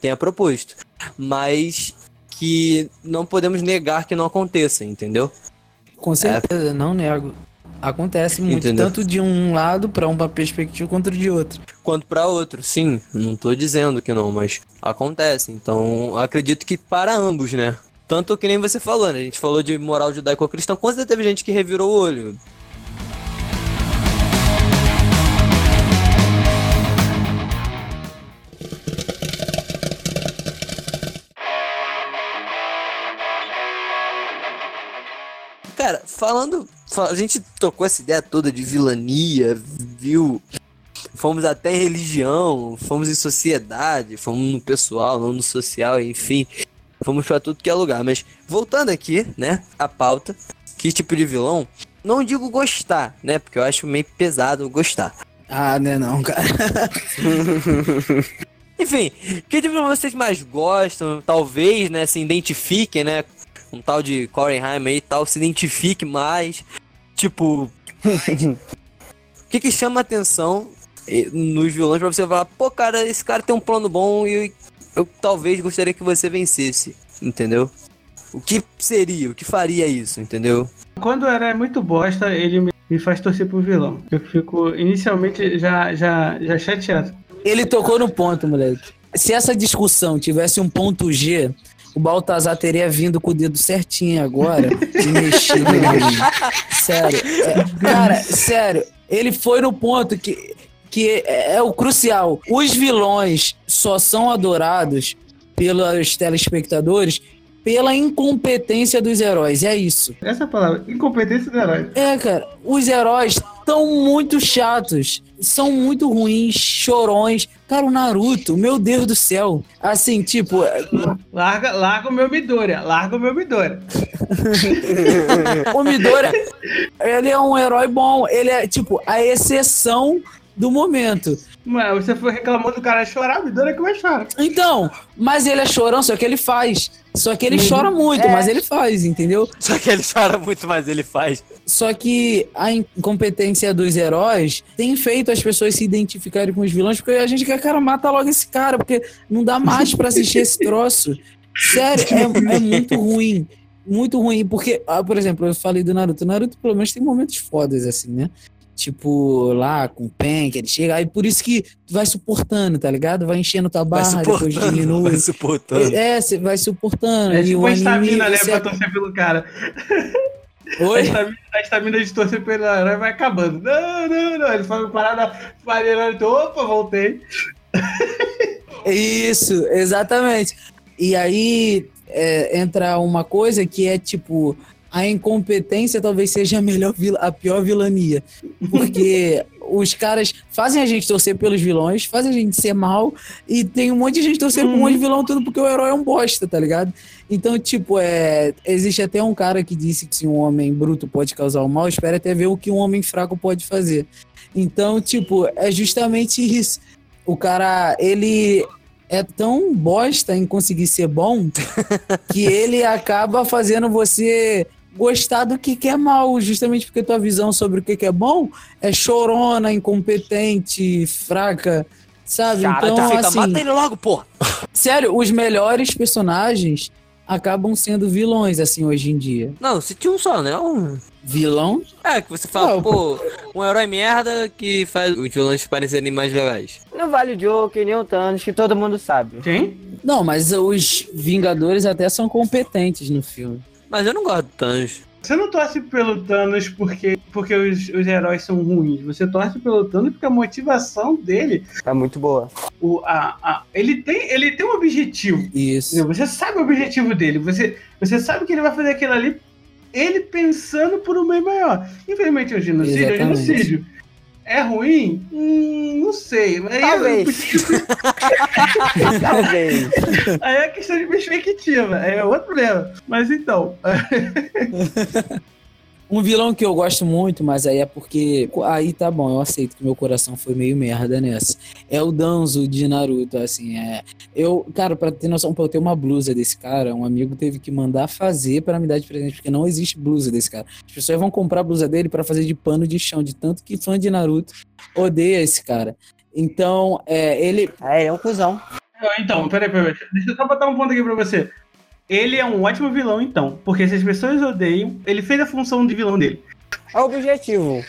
tenha proposto, mas que não podemos negar que não aconteça, entendeu? Com certeza, não nego. Acontece muito, Entendeu? tanto de um lado para uma perspectiva quanto de outro. quanto para outro. Sim, não tô dizendo que não, mas acontece. Então, acredito que para ambos, né? Tanto que nem você falou, né? A gente falou de moral judaico-cristã, certeza teve gente que revirou o olho. Cara, falando. fa- A gente tocou essa ideia toda de vilania, viu? Fomos até em religião, fomos em sociedade, fomos no pessoal, não no social, enfim. Fomos pra tudo que é lugar. Mas voltando aqui, né, a pauta, que tipo de vilão? Não digo gostar, né? Porque eu acho meio pesado gostar. Ah, né não, cara. <laughs> Enfim, que tipo de vilão vocês mais gostam? Talvez, né, se identifiquem, né? Um tal de Corenheim aí e tal, se identifique mais. Tipo, o que que chama atenção eh, nos vilões pra você falar, pô, cara, esse cara tem um plano bom e eu talvez gostaria que você vencesse, entendeu? O que seria? O que faria isso, entendeu? Quando era muito bosta, ele me- me faz torcer pro vilão. Eu fico inicialmente já, já, já chateado. Ele tocou no ponto, moleque. Se essa discussão tivesse um ponto G, o Baltazar teria vindo com o dedo certinho agora e mexido ali. <laughs> Sério. É, cara, sério. Ele foi no ponto que, que é, é o crucial. Os vilões só são adorados pelos telespectadores pela incompetência dos heróis. É isso. Essa palavra, incompetência do herói. É, cara, os heróis estão muito chatos, são muito ruins, chorões. Cara, o Naruto, meu Deus do céu. Assim, tipo, Larga, larga o meu Midoriya, larga o meu Midoriya. <laughs> o Midoriya, ele é um herói bom, ele é, tipo, a exceção do momento. Mas você foi reclamando do cara chorar, o Midoriya que vai chorar. Então, mas ele é chorão, só que ele faz. Só que ele chora muito, É. mas ele faz, entendeu? Só que ele chora muito, mas ele faz. Só que a incompetência dos heróis tem feito as pessoas se identificarem com os vilões, porque a gente quer, cara, mata logo esse cara, porque não dá mais pra assistir esse troço. Sério, é, é muito ruim. Muito ruim, porque, ah, por exemplo, eu falei do Naruto. O Naruto, pelo menos, tem momentos fodas, assim, né? Tipo, lá com o Pen, que ele chega, aí por isso que tu vai suportando, tá ligado? Vai enchendo tua Vai barra, depois suportando. diminui. Vai suportando. É, você vai suportando. É e tipo o a anime, estamina, né, você- pra torcer pelo cara. A Oi? estamina, a estamina de torcer pelo herói vai acabando. Não, não, não. Ele faz uma parada maneirando, então, opa, voltei. Isso, exatamente. E aí é, entra uma coisa que é tipo a incompetência talvez seja a melhor vil- a pior vilania, porque os caras fazem a gente torcer pelos vilões, fazem a gente ser mal e tem um monte de gente torcendo por um monte de vilão tudo porque o herói é um bosta, tá ligado? Então, tipo, é, existe até um cara que disse que se um homem bruto pode causar o mal, espera até ver o que um homem fraco pode fazer. Então, tipo, é justamente isso. O cara, ele é tão bosta em conseguir ser bom <laughs> que ele acaba fazendo você gostar do que, que é mal, justamente porque tua visão sobre o que, que é bom é chorona, incompetente, fraca, sabe? Cara, então, tu fica, assim, mata ele logo, pô. <laughs> sério, os melhores personagens acabam sendo vilões, assim, hoje em dia. Não, se tinha um só, né? Um... Vilão? É, que você fala, Não, pô, um herói merda que faz os vilões parecerem mais legais. Não vale o Joker, nem o Thanos, que todo mundo sabe. Quem? Não, mas os Vingadores até são competentes no filme. Mas eu não gosto do Thanos. Você não torce pelo Thanos porque, porque os, os heróis são ruins. Você torce pelo Thanos porque a motivação dele, É muito boa. o, a, a, ele, tem, ele tem um objetivo. Isso. Entendeu? Você sabe o objetivo dele. Você, você sabe que ele vai fazer aquilo ali, ele pensando por um bem maior. Infelizmente, o genocídio é Exatamente. genocídio. É ruim? Hum, não sei. Aí, Talvez. <laughs> Talvez. aí é questão de perspectiva. É outro problema. Mas então. <laughs> Um vilão que eu gosto muito, mas aí é porque. Aí tá bom, eu aceito que meu coração foi meio merda nessa. É o Danzo de Naruto, assim. É... Eu, cara, pra ter noção, pra eu ter uma blusa desse cara, um amigo teve que mandar fazer pra me dar de presente, porque não existe blusa desse cara. As pessoas vão comprar a blusa dele pra fazer de pano de chão, de tanto que fã de Naruto odeia esse cara. Então, é, ele. É, ele é um cuzão. Então, peraí, peraí. Deixa eu só botar um ponto aqui pra você. Ele é um ótimo vilão, então. Porque se as pessoas odeiam, ele fez a função de vilão dele. É o objetivo.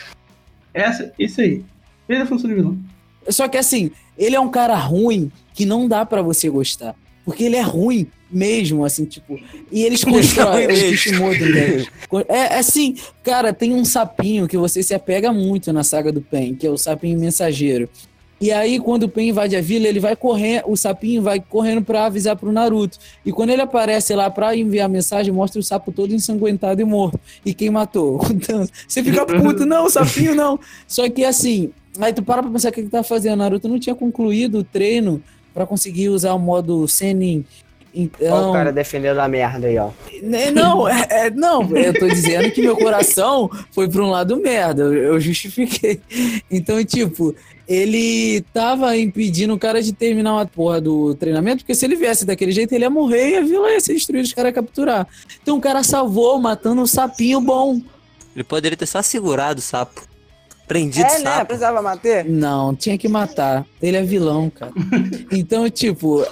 Essa, isso aí. Fez a função de vilão. Só que assim, ele é um cara ruim que não dá pra você gostar. Porque ele é ruim mesmo, assim, tipo. E eles constroem. ruim o mesmo. Kishimoto, né? É é assim, cara, tem um sapinho que você se apega muito na saga do Pen, que é o sapinho mensageiro. E aí, quando o Pen invade a vila, ele vai correndo, o sapinho vai correndo pra avisar pro Naruto. E quando ele aparece lá pra enviar a mensagem, mostra o sapo todo ensanguentado e morto. E quem matou? <laughs> Então, você fica puto, não, sapinho não. Só que assim, aí tu para pra pensar o que ele tá fazendo. Naruto não tinha concluído o treino pra conseguir usar o modo Senin. Olha Então, o cara defendendo a merda aí, ó. né, Não, é, é- não, eu tô dizendo que meu coração foi pra um lado merda, eu, eu justifiquei. Então, tipo, ele tava impedindo o cara de terminar uma porra do treinamento, porque se ele viesse daquele jeito, ele ia morrer e a vila ia ser destruída, os caras iam capturar. Então o cara salvou matando um sapinho bom. Ele poderia ter só segurado o sapo. Prendido o É, né? sapo. Precisava matar. Não, tinha que matar. Ele é vilão, cara. <laughs> Então, tipo,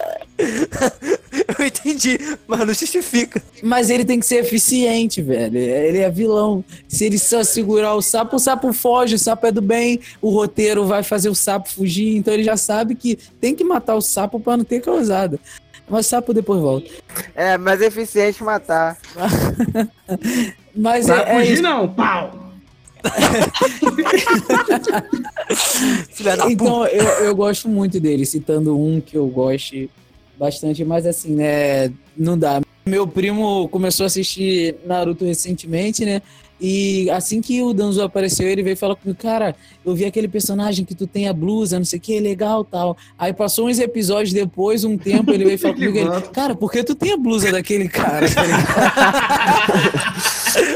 Eu entendi, mas não justifica. Mas ele tem que ser eficiente, velho. Ele é vilão. Se ele só segurar o sapo, o sapo foge, o sapo é do bem, o roteiro vai fazer o sapo fugir, então ele já sabe que tem que matar o sapo pra não ter causada. Mas o sapo depois volta. É, mas é eficiente matar. <laughs> Mas Pra é, é fugir, isso. não. Pau! <laughs> Então, eu, eu gosto muito dele, citando um que eu goste bastante, mas assim, né, não dá. Meu primo começou a assistir Naruto recentemente, né? E assim que o Danzo apareceu, ele veio falar comigo, cara, eu vi aquele personagem que tu tem a blusa, não sei o que, legal tal. Aí passou uns episódios depois, um tempo, ele veio falar <laughs> comigo, ele, cara, por que tu tem a blusa daquele cara? <laughs>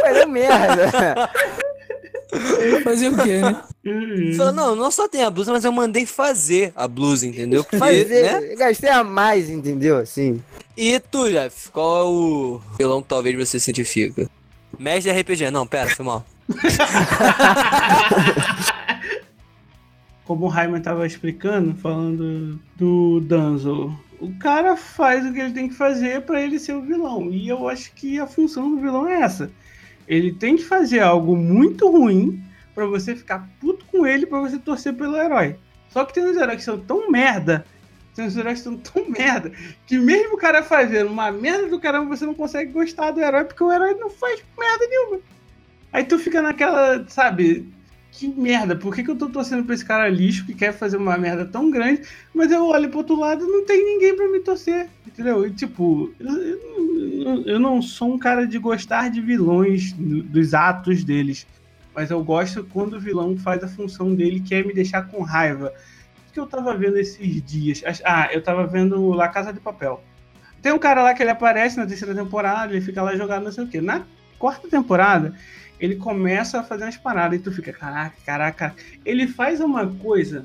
É merda. Fazer o quê, né? Uhum. Falou, não, não só tem a blusa, mas eu mandei fazer a blusa, entendeu? Porque, Fazer, né? gastei a mais, entendeu? Assim. E tu, Jeff, qual é o vilão que talvez você se identifica? Mestre de RPG. Não, pera, foi mal. <laughs> Como o Raiman tava explicando, falando do Danzo, o cara faz o que ele tem que fazer pra ele ser o vilão. E eu acho que a função do vilão é essa. Ele tem que fazer algo muito ruim pra você ficar puto com ele, pra você torcer pelo herói. Só que tem uns heróis que são tão merda, tem uns heróis que são tão <laughs> merda, que mesmo o cara fazendo uma merda do caramba, você não consegue gostar do herói, porque o herói não faz merda nenhuma. Aí tu fica naquela, sabe, que merda, por que, que eu tô torcendo pra esse cara lixo que quer fazer uma merda tão grande, mas eu olho pro outro lado e não tem ninguém pra me torcer, entendeu? E tipo, eu, eu- não sou um cara de gostar de vilões, do- dos atos deles, mas eu gosto quando o vilão faz a função dele, que é me deixar com raiva. O que eu tava vendo esses dias? Ah, eu tava vendo La Casa de Papel. Tem um cara lá que ele aparece na terceira temporada, ele fica lá jogado não sei o quê. Na quarta temporada, ele começa a fazer umas paradas e tu fica, caraca, caraca. Ele faz uma coisa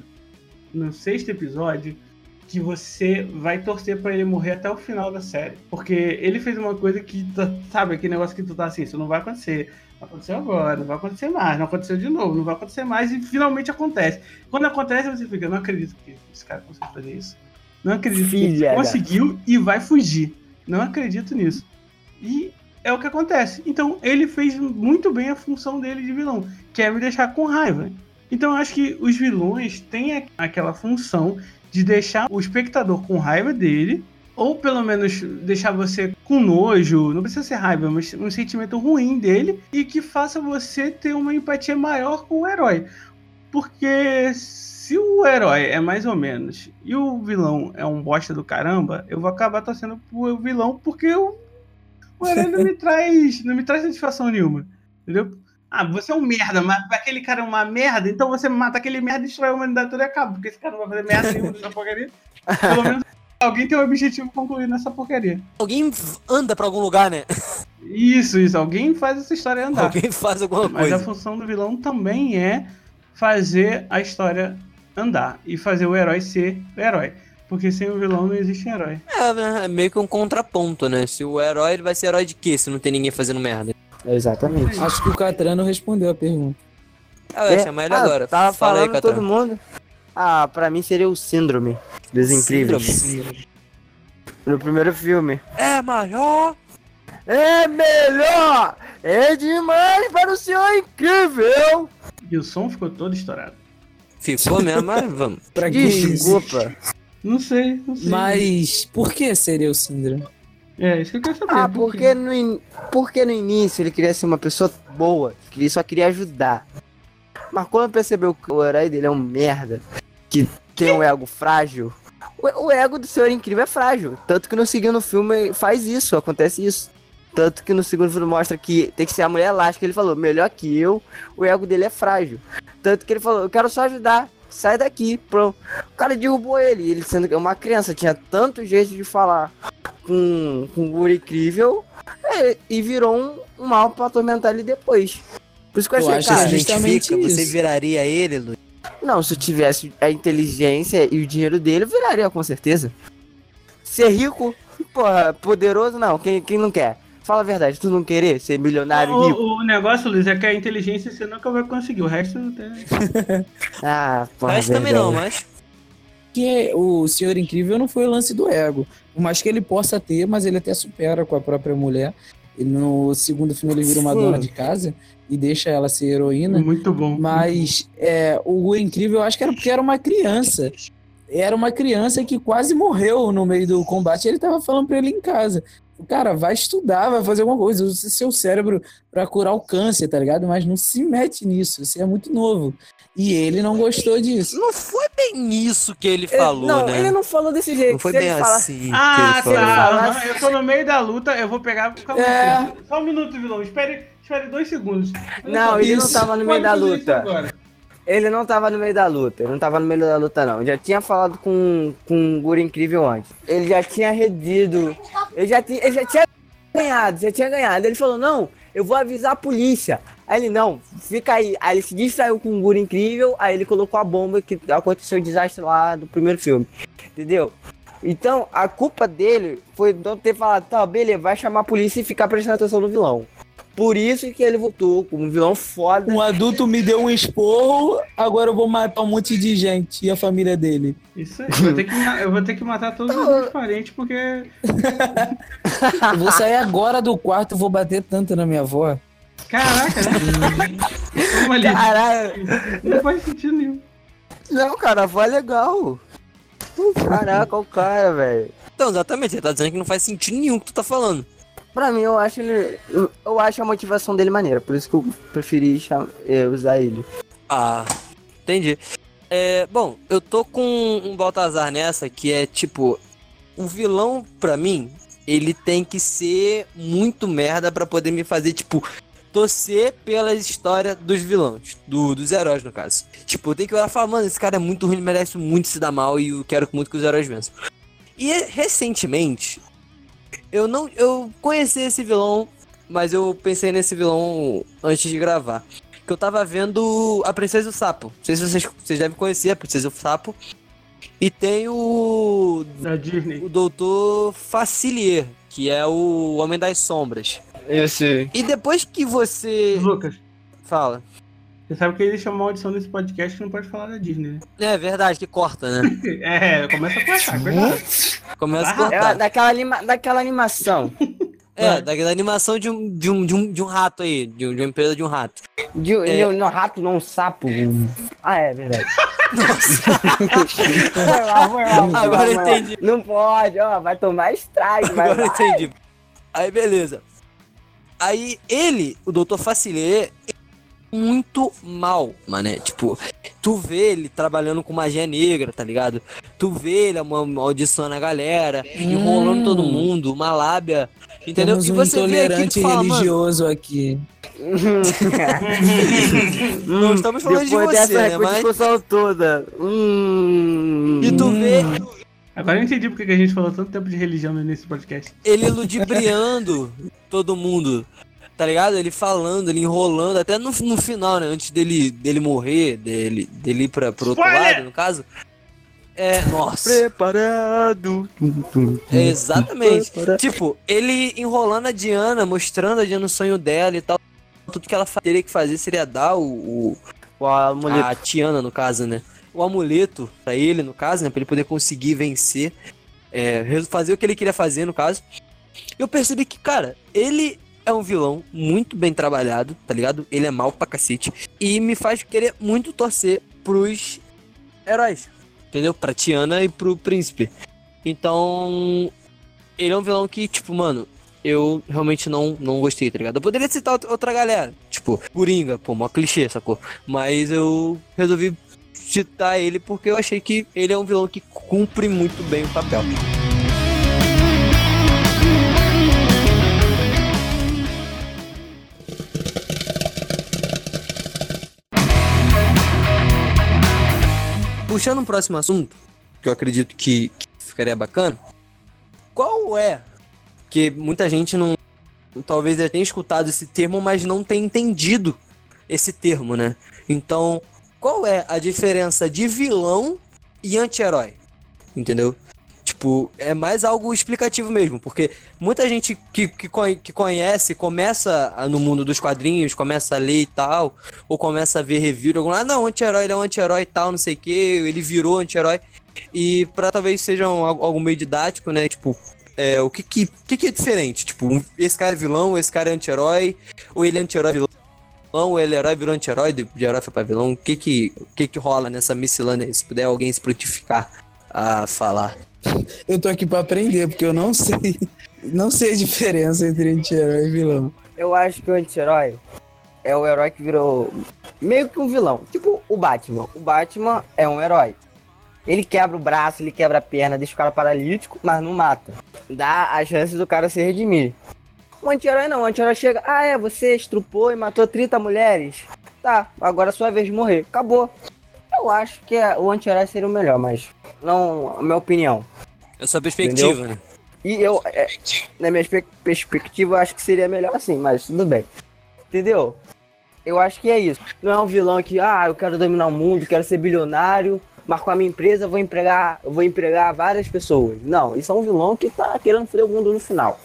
no sexto episódio que você vai torcer pra ele morrer até o final da série. Porque ele fez uma coisa que, sabe, aquele negócio que tu tá assim, isso não vai acontecer. Não aconteceu agora, não vai acontecer mais, não aconteceu de novo, não vai acontecer mais e finalmente acontece. Quando acontece, você fica, não acredito que esse cara conseguiu fazer isso. Não acredito que Filha ele da- conseguiu e vai fugir. Não acredito nisso. E é o que acontece. Então, ele fez muito bem a função dele de vilão, que é me deixar com raiva. Então, eu acho que os vilões têm aquela função de deixar o espectador com raiva dele, ou pelo menos deixar você com nojo, não precisa ser raiva, mas um sentimento ruim dele, e que faça você ter uma empatia maior com o herói. Porque se o herói é mais ou menos e o vilão é um bosta do caramba, eu vou acabar torcendo pro vilão porque o, o herói não me <laughs> traz, não me traz satisfação nenhuma. Entendeu? Ah, você é um merda, mas aquele cara é uma merda, então você mata aquele merda, destrói a humanidade toda e acaba, porque esse cara não vai fazer merda nenhuma nessa porcaria. Pelo menos <laughs> alguém tem um objetivo concluído nessa porcaria. Alguém anda pra algum lugar, né? Isso, isso. Alguém faz essa história andar. Alguém faz alguma Mas a coisa. função do vilão também é fazer a história andar e fazer o herói ser o herói. Porque sem o vilão não existe herói. É, né? é meio que um contraponto, né? Se o herói, ele vai ser herói de quê? Se não tem ninguém fazendo merda. Exatamente. Acho que o Catrano respondeu a pergunta. Ah, eu ia É, chamar ele ah, agora. Tava Fala aí, falando todo Catan. mundo. Ah, pra mim seria o Síndrome dos Incríveis. Síndrome. No primeiro filme. É maior. É melhor! É demais para o senhor incrível! E o som ficou todo estourado. Ficou mesmo, mas vamos. Pra que? Desculpa. Não sei, não sei. Mas por que seria o síndrome? É, isso que eu quero saber. Ah, por porque no, in... porque no início ele queria ser uma pessoa boa, que ele só queria ajudar. Mas quando percebeu que o herói dele é um merda, que tem um ego frágil, o, o ego do senhor incrível é frágil. Tanto que no segundo filme faz isso, acontece isso. Tanto que no segundo filme mostra que tem que ser a mulher elástica. Ele falou, melhor que eu, o ego dele é frágil. Tanto que ele falou, eu quero só ajudar, sai daqui, pronto. O cara derrubou ele, ele sendo que é uma criança, tinha tanto jeito de falar com, com o Guri incrível é, e virou um, um mal pra atormentar ele depois. Por isso que eu Eu achei, acho cara, que justamente você isso. viraria ele, Luiz? não, se eu tivesse a inteligência e o dinheiro dele, eu viraria com certeza. Ser rico, porra, poderoso, não, quem, quem não quer? Fala a verdade, tu não querer ser milionário e rico? O, o negócio, Luiz, é que a inteligência você nunca vai conseguir. O resto não tem. <laughs> Ah, porra, Mas também verdade. não, mas. Que o Senhor Incrível não foi o lance do ego. Por mais que ele possa ter, mas ele até supera com a própria mulher. E no segundo filme ele vira uma Sim. dona de casa e deixa ela ser heroína. Muito bom. Mas é, o Incrível, eu acho que era porque era uma criança. Era uma criança que quase morreu no meio do combate. e Ele tava falando pra ele em casa. Cara, vai estudar, vai fazer alguma coisa, usa seu cérebro para curar o câncer, tá ligado? Mas não se mete nisso, você é muito novo. E ele não gostou disso. Não foi bem isso que ele falou, não, né? ele não falou desse jeito. Não foi bem assim. Ah, que ele falou. tá. Falasse- Eu tô no meio da luta, eu vou pegar. Calma É. Só um minuto, vilão. Espere, espere dois segundos. Não, só, ele não tava no meio pode da luta. Ele não tava no meio da luta, ele não tava no meio da luta, não. Já tinha falado com, com um guru incrível antes. Ele já tinha redido. Ele já, tinha, ele já tinha ganhado, já tinha ganhado. Ele falou, não, eu vou avisar a polícia. Aí ele, não, fica aí. Aí ele se distraiu com um guru incrível, aí ele colocou a bomba que aconteceu o desastre lá do primeiro filme. Entendeu? Então, a culpa dele foi não ter falado, tá, beleza, vai chamar a polícia e ficar prestando atenção no vilão. Por isso que ele voltou como um vilão foda. Um adulto me deu um esporro, agora eu vou matar um monte de gente e a família dele. Isso aí. Eu vou ter que, eu vou ter que matar todos os meus <laughs> parentes, porque. Eu vou sair agora do quarto e vou bater tanto na minha avó. Caraca, né? <laughs> Caralho. Não faz sentido nenhum. Não, cara, a avó é legal. Caraca, o cara, velho. Então, exatamente, ele tá dizendo que não faz sentido nenhum o que tu tá falando. Pra mim, eu acho ele. Eu, acho a motivação dele maneira, por isso que eu preferi cham- eh, usar ele. Ah, entendi. É, bom, eu tô com um Baltazar nessa que é tipo, o vilão, pra mim, ele tem que ser muito merda pra poder me fazer, tipo, torcer pela história dos vilões, do- dos heróis, no caso. Tipo, eu tenho que olhar e falar, mano, esse cara é muito ruim, merece muito se dar mal e eu quero muito que os heróis vençam. E recentemente, eu não. Eu conheci esse vilão, mas eu pensei nesse vilão antes de gravar. Que eu tava vendo A Princesa e o Sapo. Não sei se vocês, vocês devem conhecer A Princesa e o Sapo. E tem o. Da Disney. O Doutor Facilier, que é o Homem das Sombras. Esse. E depois que você. Lucas, Fala. Você sabe que existe uma maldição nesse podcast que não pode falar da Disney, né? É verdade, que corta, né? <laughs> É, começa a cortar, cuidado. <laughs> Começa a cortar. É, daquela, anima, daquela animação. <laughs> É, da, da animação de um, de, um, de, um, de um rato aí, de, um- de uma empresa de um rato. De, É. não, não, rato, não, sapo. Ah, é verdade. Foi mal, foi mal, foi Agora entendi. Não pode, ó, vai tomar strike, vai. Agora eu vai. entendi. Aí, beleza. Aí, ele, o Dr. Facilier, muito mal, mané. Tipo, tu vê ele trabalhando com magia negra, tá ligado? Tu vê ele amaldiçoando a galera, enrolando todo mundo, uma lábia, entendeu? Temos e um você vê aqui intolerante e fala, mano, religioso aqui. <laughs> não estamos falando de Depois você, dessa né? Mas... discussão toda. Hum. E tu vê Agora eu entendi porque que a gente falou tanto tempo de religião nesse podcast. ele ludibriando todo mundo, tá ligado? Ele falando, ele enrolando, até no, no final, né? Antes dele, dele morrer, dele, dele ir pra, pro outro Spoiler! lado, no caso. É, nossa. Preparado. É, exatamente. tipo, ele enrolando a Diana, mostrando a Diana o sonho dela e tal. Tudo que ela teria que fazer seria dar o, o- O amuleto. a Tiana, no caso, né? O amuleto pra ele, no caso, né? Pra ele poder conseguir vencer. É, fazer o que ele queria fazer, no caso. Eu percebi que, cara, ele é um vilão muito bem trabalhado, tá ligado? Ele é mal pra cacete. E me faz querer muito torcer pros heróis. Entendeu? Pra Tiana e pro príncipe. Então. Ele é um vilão que, tipo, mano, eu realmente não, não gostei, tá ligado? Eu poderia citar outra- galera, tipo, Coringa, pô, mó clichê, sacou? Mas eu resolvi citar ele porque eu achei que ele é um vilão que cumpre muito bem o papel. Puxando um próximo assunto, que eu acredito que, que ficaria bacana, qual é que muita gente não talvez já tenha escutado esse termo, mas não tenha entendido esse termo, né? Então, qual é a diferença de vilão e anti-herói? Entendeu? Tipo, é mais algo explicativo mesmo, porque muita gente que, que, que conhece, começa no mundo dos quadrinhos, começa a ler e tal, ou começa a ver review, algum lado, não, anti-herói, ele é um anti-herói e tal, não sei o que, ele virou anti-herói. E pra talvez seja um, algo meio didático, né? Tipo, é, o que que, que que é diferente? Tipo, esse cara é vilão, esse cara é anti-herói, ou ele é anti-herói vilão, ou ele é herói virou anti-herói, de, de herói foi pra vilão, o que que, que que rola nessa miscelânea, se puder alguém se prontificar a falar. <laughs> Eu tô aqui pra aprender, porque eu não sei. Não sei a diferença entre anti-herói e vilão. Eu acho que o anti-herói é o herói que virou meio que um vilão. Tipo o Batman. O Batman é um herói. Ele quebra o braço, ele quebra a perna, deixa o cara paralítico, mas não mata. Dá a chance do cara se redimir. O anti-herói não, o anti-herói chega, ah é, você estrupou e matou 30 mulheres. Tá, agora é sua vez de morrer. Acabou. Eu acho que é- o anti-herói seria o melhor, mas não a minha opinião. É sua perspectiva, Entendeu? né? E eu, é, na minha perspectiva, eu acho que seria melhor assim, mas tudo bem. Entendeu? Eu acho que é isso. Não é um vilão que, ah, eu quero dominar o mundo, quero ser bilionário, mas com a minha empresa eu vou empregar, vou empregar várias pessoas. Não, isso é um vilão que tá querendo foder o mundo no final.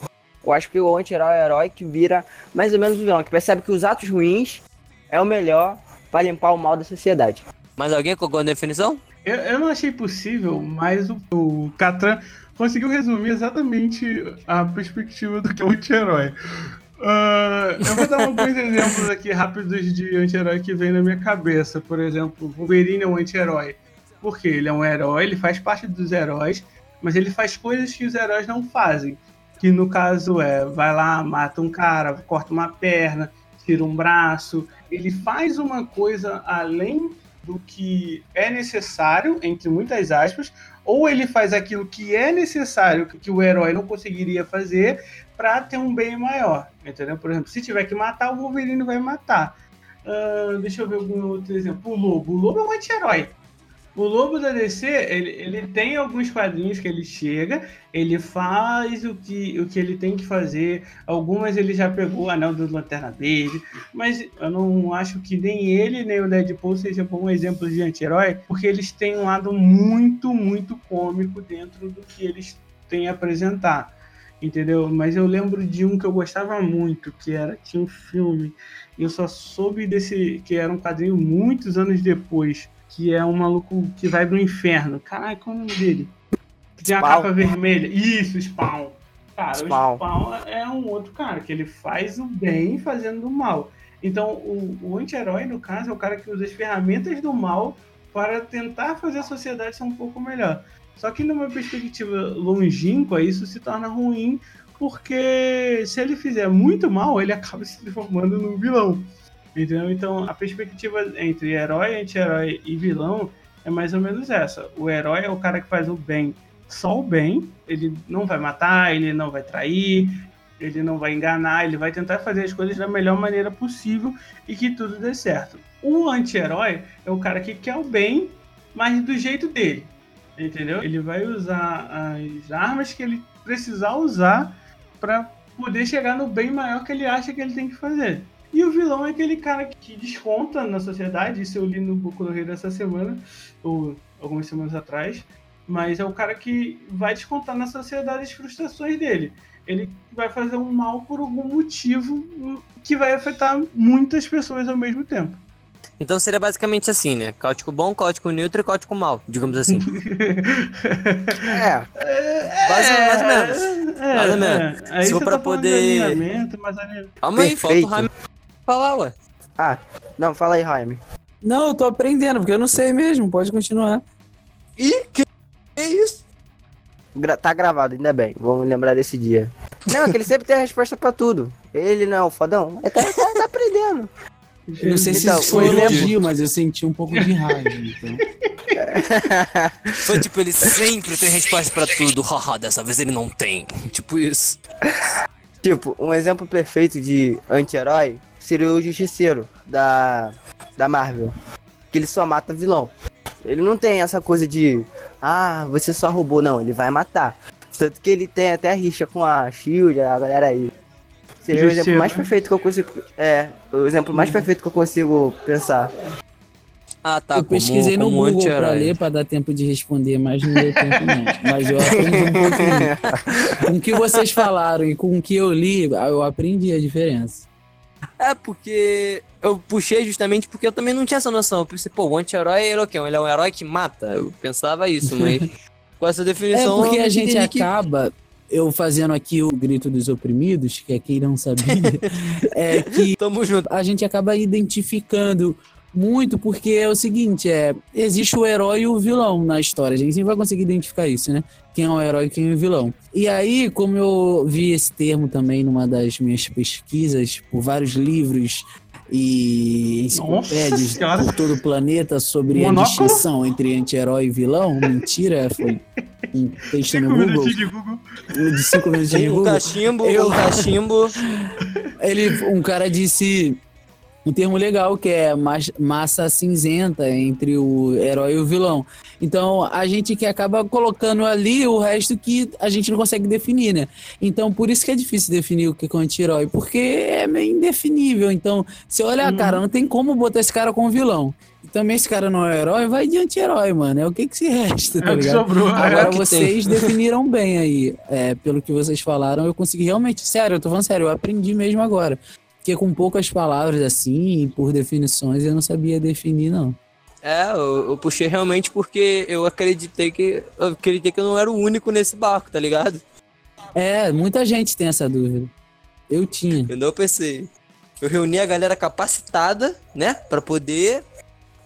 Eu acho que o anti-herói é o herói que vira mais ou menos o vilão, que percebe que os atos ruins é o melhor para limpar o mal da sociedade. Mais alguém com alguma definição? Eu, eu não achei possível, mas o, o Catan conseguiu resumir exatamente a perspectiva do que é o anti-herói. Ah, eu vou dar alguns <laughs> exemplos aqui rápidos de anti-herói que vem na minha cabeça. Por exemplo, Wolverine é um anti-herói. Porque ele é um herói, ele faz parte dos heróis, mas ele faz coisas que os heróis não fazem. Que no caso é, vai lá, mata um cara, corta uma perna, tira um braço. Ele faz uma coisa além do que é necessário, entre muitas aspas, ou ele faz aquilo que é necessário, que o herói não conseguiria fazer, para ter um bem maior. Entendeu? Por exemplo, se tiver que matar, o Wolverine vai matar. Ah, deixa eu ver algum outro exemplo. O Lobo. O Lobo é um anti-herói. O Lobo da DC, ele, ele tem alguns quadrinhos que ele chega, ele faz o que, o que ele tem que fazer. Algumas ele já pegou o anel do Lanterna Verde, mas eu não acho que nem ele nem o Deadpool seja bom exemplo de anti-herói, porque eles têm um lado muito, muito cômico dentro do que eles têm a apresentar. Entendeu? Mas eu lembro de um que eu gostava muito, que era tinha um filme, eu só soube desse que era um quadrinho muitos anos depois, que é um maluco que vai pro inferno. Caralho, qual é o nome dele? Que tem a capa vermelha. Isso, Spawn. Cara, Spawn. o Spawn é um outro cara, que ele faz o bem fazendo o mal. Então, o, o anti-herói, no caso, é o cara que usa as ferramentas do mal para tentar fazer a sociedade ser um pouco melhor. Só que numa perspectiva longínqua, isso se torna ruim, porque se ele fizer muito mal, ele acaba se transformando num vilão. Entendeu? Então, a perspectiva entre herói, anti-herói e vilão é mais ou menos essa. O herói é o cara que faz o bem, só o bem. Ele não vai matar, ele não vai trair, ele não vai enganar, ele vai tentar fazer as coisas da melhor maneira possível e que tudo dê certo. O anti-herói é o cara que quer o bem, mas do jeito dele. Entendeu? Ele vai usar as armas que ele precisar usar para poder chegar no bem maior que ele acha que ele tem que fazer. E o vilão é aquele cara que desconta na sociedade, isso eu li no Boku no Rio dessa semana, ou algumas semanas atrás, mas é o cara que vai descontar na sociedade as frustrações dele. Ele vai fazer um mal por algum motivo que vai afetar muitas pessoas ao mesmo tempo. Então seria basicamente assim, né? Cáutico bom, cáutico neutro e cáutico mal, digamos assim. <laughs> É, Base- mais ou menos. É, Mais ou menos. é. Aí Se for pra tá poder- mas Calma aí, falta o. Falar, ué. ah, não, fala aí, Jaime. Não, eu tô aprendendo, porque eu não sei mesmo. Pode continuar. Ih, que é isso? Gra- tá gravado, ainda bem. Vamos lembrar desse dia. Não, é que ele sempre tem a resposta pra tudo. Ele não é o fodão. Ele tá, tá- tá aprendendo. Eu não sei se Então, foi exemplo- elogio, mas eu senti um pouco de raiva. Então. <laughs> Foi tipo, ele sempre tem resposta pra tudo. Haha, dessa vez ele não tem. Tipo isso. Tipo, um exemplo perfeito de anti-herói seria o Justiceiro da, da Marvel. Que ele só mata vilão. Ele não tem essa coisa de, ah, você só roubou. Não, ele vai matar. Tanto que ele tem até rixa com a Shield, a galera aí. Seria o exemplo mais né? perfeito que eu consigo. É, o exemplo mais perfeito que eu consigo pensar. Ah, tá. eu pesquisei como, no como Google pra ler, pra dar tempo de responder, mas não deu tempo não. Mas eu aprendi um pouquinho. <laughs> Com o que vocês falaram e com o que eu li, eu aprendi a diferença. É, porque eu puxei justamente porque eu também não tinha essa noção. Eu pensei, pô, o anti-herói ele é o quê? Ele é um herói que mata? Eu pensava isso, mas <laughs> com essa É definição. porque eu a gente que- acaba, eu fazendo aqui o grito dos oprimidos, que é quem não sabia, <laughs> é que Tamo junto. a gente acaba identificando Muito, porque é o seguinte, é, existe o herói e o vilão na história. A gente sempre vai conseguir identificar isso, né? Quem é o herói e quem é o vilão. E aí, como eu vi esse termo também numa das minhas pesquisas, por vários livros e enciclopédias por todo o planeta sobre a Monóculo? distinção entre anti-herói e vilão, mentira, foi um <laughs> texto Cinco no Google, de Google. de cinco minutos de Um Google. cachimbo, Eu- um cachimbo. <laughs> Ele, um cara disse um termo legal que é mas- massa cinzenta entre o herói e o vilão. Então a gente que acaba colocando ali o resto que a gente não consegue definir, né? Então por isso que é difícil definir o que é um anti-herói, porque é meio indefinível. Então, se olha, Uhum. cara, não tem como botar esse cara como vilão. E também esse cara não é herói, vai de anti-herói, mano. É o que que se resta, tá É o que ligado? sobrou. Agora que vocês definiram bem aí, é, pelo que vocês falaram, eu consegui realmente, sério, eu tô falando sério, eu aprendi mesmo agora. Porque com poucas palavras assim, por definições, eu não sabia definir, não. É, eu, eu puxei realmente porque eu acreditei que. Eu acreditei que eu não era o único nesse barco, tá ligado? É, muita gente tem essa dúvida. Eu tinha. Eu não pensei. Eu reuni a galera capacitada, né? Pra poder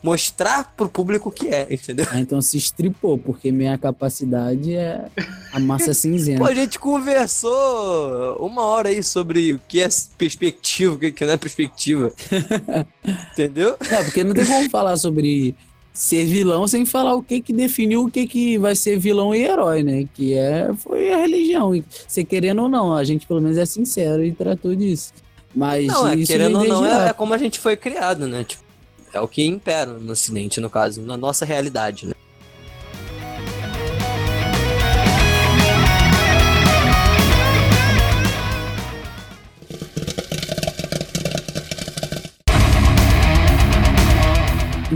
mostrar pro público o que é, entendeu? Ah, então se estripou, porque minha capacidade é a massa <laughs> Pô, cinzenta. a gente conversou uma hora aí sobre o que é perspectiva, o que que não é perspectiva. <laughs> Entendeu? É, porque não tem como falar sobre ser vilão sem falar o que que definiu o que que vai ser vilão e herói, né? Que é, foi a religião. E você querendo ou não, a gente pelo menos é sincero e tratou disso. Mas Não, é, querendo ou não, é, é como a gente foi criado, né? Tipo, é o que impera no ocidente, no caso, na nossa realidade, né?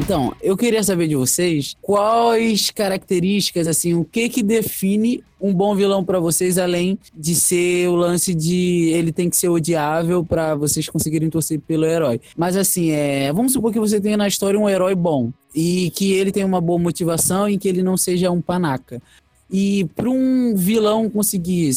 Então, eu queria saber de vocês quais características, assim, o que que define um bom vilão pra vocês, além de ser o lance de ele tem que ser odiável pra vocês conseguirem torcer pelo herói. Mas assim, é, vamos supor que você tenha na história um herói bom e que ele tenha uma boa motivação e que ele não seja um panaca. E para um vilão conseguir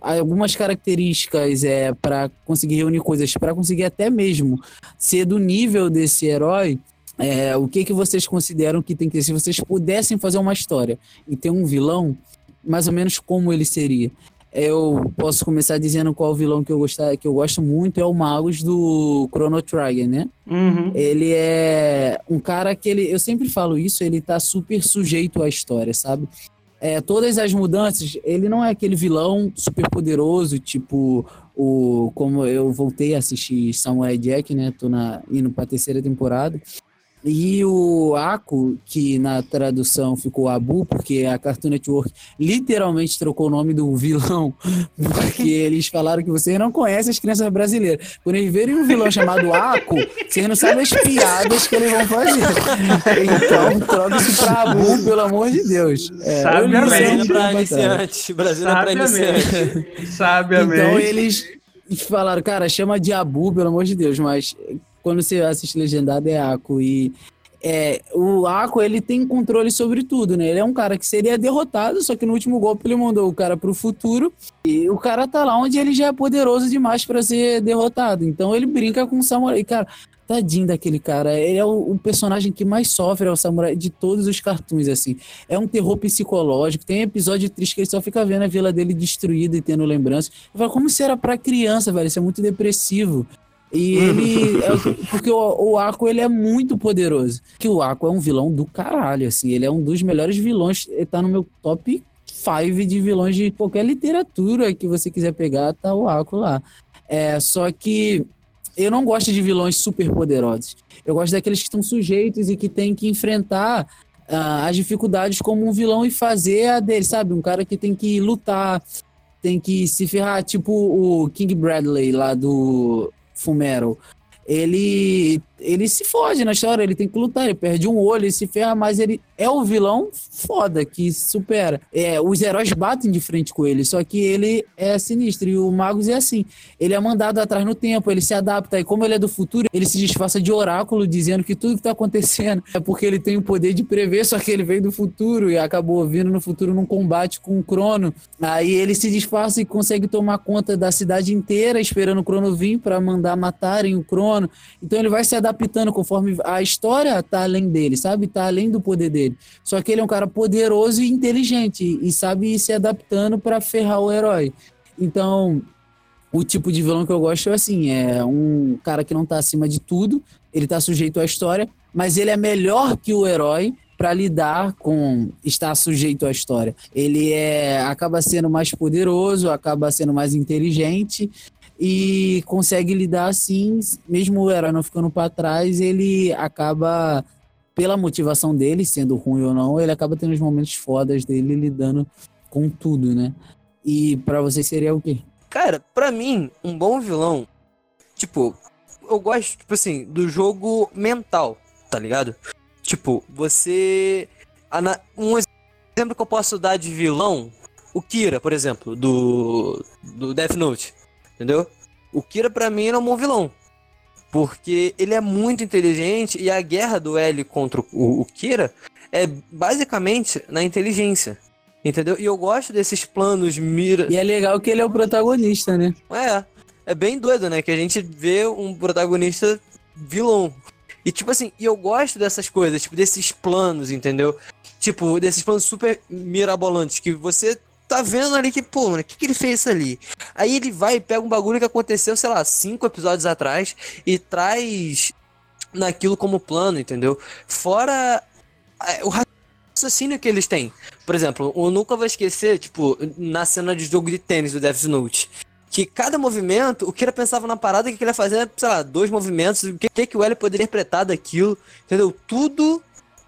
algumas características é para conseguir reunir coisas, para conseguir até mesmo ser do nível desse herói, é, o que, que vocês consideram que tem que ser? Se vocês pudessem fazer uma história e ter um vilão, mais ou menos como ele seria? Eu posso começar dizendo qual vilão que eu, gostar, que eu gosto muito é o Magus do Chrono Trigger, né? Uhum. Ele é um cara que ele, eu sempre falo isso, ele tá super sujeito à história, sabe? É, todas as mudanças, ele não é aquele vilão super poderoso, tipo o como eu voltei a assistir Samurai Jack, né? Tô na, indo pra terceira temporada. E o Ako, que na tradução ficou Abu, porque a Cartoon Network literalmente trocou o nome do vilão, <laughs> porque eles falaram que vocês não conhecem as crianças brasileiras. Quando eles verem um vilão chamado Ako, vocês não sabem as piadas que eles vão fazer. Então, troca isso pra Abu, pelo amor de Deus. É, Sabiamente. Pra atrás. iniciantes. Brasília pra. Sabiamente. Sabiamente. Então eles falaram, cara, chama de Abu, pelo amor de Deus, mas quando você assiste legendado é Ako e é, o Ako ele tem controle sobre tudo, né? Ele é um cara que seria derrotado, só que no último golpe ele mandou o cara pro futuro e o cara tá lá onde ele já é poderoso demais pra ser derrotado. Então ele brinca com o samurai, cara. Tadinho daquele cara, ele é o, o personagem que mais sofre, é o samurai de todos os cartoons, assim. É um terror psicológico, tem episódio triste que ele só fica vendo a vila dele destruída e tendo lembranças. Eu falo, como isso era pra criança, velho? Isso é muito depressivo. E ele. é- <laughs> porque o, o Ako ele é muito poderoso. Que o Ako é um vilão do caralho, assim. Ele é um dos melhores vilões. Ele tá no meu top 5 de vilões de qualquer literatura que você quiser pegar, tá o Ako lá. É, só que eu não gosto de vilões super poderosos. Eu gosto daqueles que estão sujeitos e que têm que enfrentar ah, as dificuldades como um vilão e fazer a dele, sabe? Um cara que tem que lutar, tem que se ferrar, tipo o King Bradley lá do Fumero. Ele ele se foge na história, ele tem que lutar, ele perde um olho, ele se ferra, mas ele é o vilão foda que supera. É, os heróis batem de frente com ele, só que ele é sinistro e o Magus é assim. Ele é mandado atrás no tempo, ele se adapta e como ele é do futuro, ele se disfarça de oráculo dizendo que tudo que tá acontecendo é porque ele tem o poder de prever, só que ele veio do futuro e acabou vindo no futuro num combate com o Crono. Aí ele se disfarça e consegue tomar conta da cidade inteira esperando o Crono vir para mandar matarem o Crono. Então ele vai se adaptando conforme a história tá além dele, sabe? Tá além do poder dele. Só que ele é um cara poderoso e inteligente e sabe ir se adaptando para ferrar o herói. Então, o tipo de vilão que eu gosto é assim, é um cara que não tá acima de tudo, ele tá sujeito à história, mas ele é melhor que o herói para lidar com estar sujeito à história. Ele é acaba sendo mais poderoso, acaba sendo mais inteligente e consegue lidar assim, mesmo o herói não ficando para trás, ele acaba pela motivação dele, sendo ruim ou não, ele acaba tendo os momentos fodas dele lidando com tudo, né? E para você seria o quê? Cara, pra mim, um bom vilão, tipo, eu gosto, tipo assim, do jogo mental, tá ligado? Tipo, você. Um exemplo que eu posso dar de vilão, o Kira, por exemplo, do, do Death Note. Entendeu? O Kira, pra mim, é um bom vilão. Porque ele é muito inteligente e a guerra do L contra o, o Kira é basicamente na inteligência. Entendeu? E eu gosto desses planos mira. E é legal que ele é o protagonista, né? É. É bem doido, né? Que a gente vê um protagonista vilão. E tipo assim, e eu gosto dessas coisas, tipo, desses planos, entendeu? Tipo, desses planos super mirabolantes, que você tá vendo ali que, pô, mano, o que, que ele fez ali? Aí ele vai e pega um bagulho que aconteceu, sei lá, cinco episódios atrás e traz naquilo como plano, entendeu? Fora o raciocínio que eles têm. Por exemplo, eu nunca vou esquecer, tipo, na cena de jogo de tênis do Death Note que cada movimento, o Kira pensava na parada que ele ia fazer, sei lá, dois movimentos, o que, que, que o L poderia interpretar daquilo, entendeu? Tudo,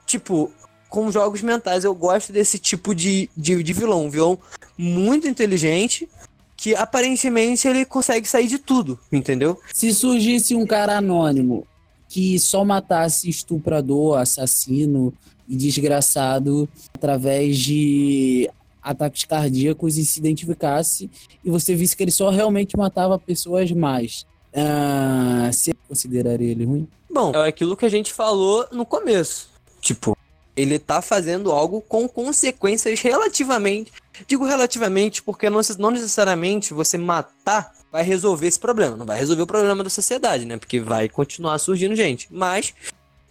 tipo, com jogos mentais. Eu gosto desse tipo de, de, de vilão. Um vilão muito inteligente, que aparentemente ele consegue sair de tudo, entendeu? Se surgisse um cara anônimo que só matasse estuprador, assassino e desgraçado através de ataques cardíacos e se identificasse e você visse que ele só realmente matava pessoas mais. Uh, você consideraria ele ruim? Bom, é aquilo que a gente falou no começo. Tipo, ele tá fazendo algo com consequências relativamente. Digo relativamente porque não, não necessariamente você matar vai resolver esse problema. Não vai resolver o problema da sociedade, né? Porque vai continuar surgindo gente. Mas,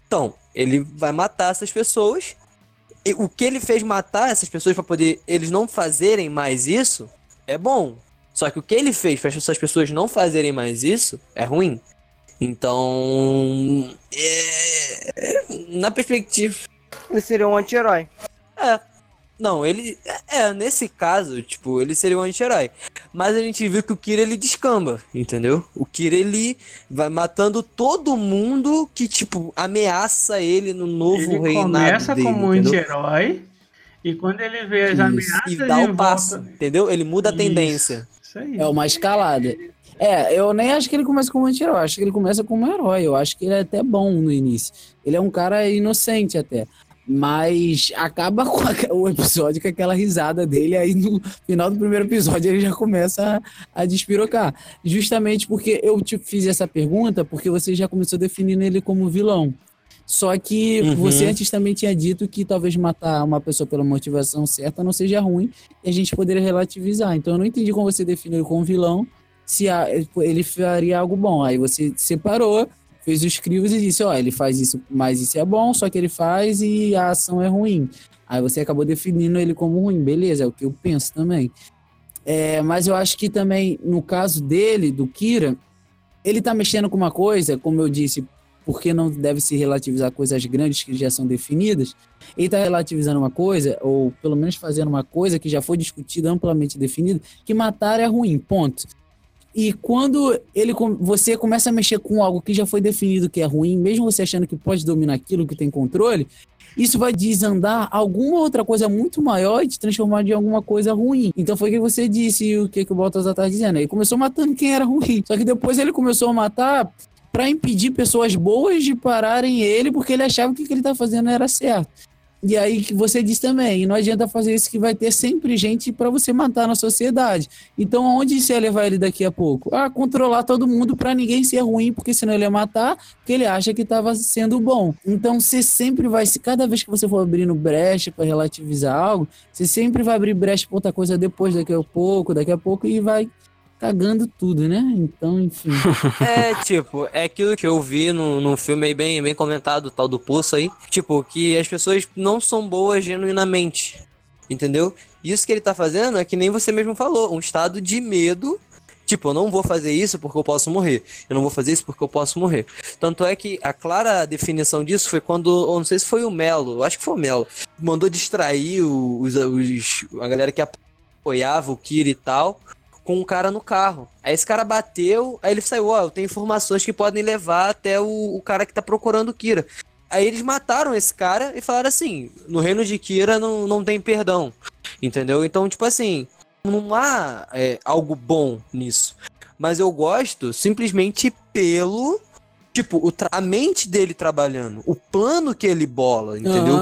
então, ele vai matar essas pessoas o que ele fez matar essas pessoas para poder eles não fazerem mais isso é bom. Só que o que ele fez para essas pessoas não fazerem mais isso é ruim. Então, é... na perspectiva, ele seria um anti-herói. É. Não, ele. É, nesse caso, tipo, ele seria um anti-herói. Mas a gente viu que o Kira ele descamba, entendeu? O Kira ele vai matando todo mundo que, tipo, ameaça ele no novo ele reinado. Começa dele, como anti-herói. E quando ele vê as Isso. ameaças. E dá o passo, volta... entendeu? Ele muda a Isso. tendência. Isso aí. É uma escalada. É, eu nem acho que ele começa como anti-herói, acho que ele começa como um herói. Eu acho que ele é até bom no início. Ele é um cara inocente até. Mas acaba com <laughs> o episódio com aquela risada dele, aí no final do primeiro episódio ele já começa a, a despirocar. Justamente porque eu te fiz essa pergunta, porque você já começou definindo ele como vilão. Só que uhum. você antes também tinha dito que talvez matar uma pessoa pela motivação certa não seja ruim e a gente poderia relativizar. Então eu não entendi como você definiu ele como vilão, se ele faria algo bom. Aí você separou fez os crivos e disse, ó, ele faz isso, mas isso é bom, só que ele faz e a ação é ruim. Aí você acabou definindo ele como ruim, beleza, é o que eu penso também. É, mas eu acho que também, no caso dele, do Kira, ele tá mexendo com uma coisa, como eu disse, porque não deve se relativizar coisas grandes que já são definidas, ele está relativizando uma coisa, ou pelo menos fazendo uma coisa que já foi discutida, amplamente definida, que matar é ruim, ponto. E quando ele, você começa a mexer com algo que já foi definido que é ruim, mesmo você achando que pode dominar aquilo, que tem controle, isso vai desandar alguma outra coisa muito maior e te transformar em alguma coisa ruim. Então foi o que você disse e o que, que o Baltazar tá dizendo. Ele começou matando quem era ruim. Só que depois ele começou a matar para impedir pessoas boas de pararem ele, porque ele achava que o que ele tá fazendo era certo. E aí que você diz também, não adianta fazer isso que vai ter sempre gente para você matar na sociedade. Então, onde você ia levar ele daqui a pouco? Ah, controlar todo mundo para ninguém ser ruim, porque senão ele ia matar, porque ele acha que estava sendo bom. Então, você sempre vai, se cada vez que você for abrindo brecha para relativizar algo, você sempre vai abrir brecha para outra coisa depois, daqui a pouco, daqui a pouco, e vai cagando tudo, né? Então, enfim. <laughs> É, tipo, é aquilo que eu vi no, num filme aí bem, bem comentado, tal do Poço aí. Tipo, que as pessoas não são boas genuinamente. Entendeu? Isso que ele tá fazendo é que nem você mesmo falou, um estado de medo. Tipo, eu não vou fazer isso porque eu posso morrer. Eu não vou fazer isso porque eu posso morrer. Tanto é que a clara definição disso foi quando, eu não sei se foi o Melo, acho que foi o Melo, mandou distrair os, os, a galera que apoiava o Kira e tal, com um cara no carro. Aí esse cara bateu, aí ele saiu, ó, eu tenho informações que podem levar até o, o cara que tá procurando o Kira. Aí eles mataram esse cara e falaram assim: no reino de Kira não, não tem perdão. Entendeu? Então, tipo assim, não há é, algo bom nisso. Mas eu gosto simplesmente pelo. Tipo, o a mente dele trabalhando, o plano que ele bola, entendeu?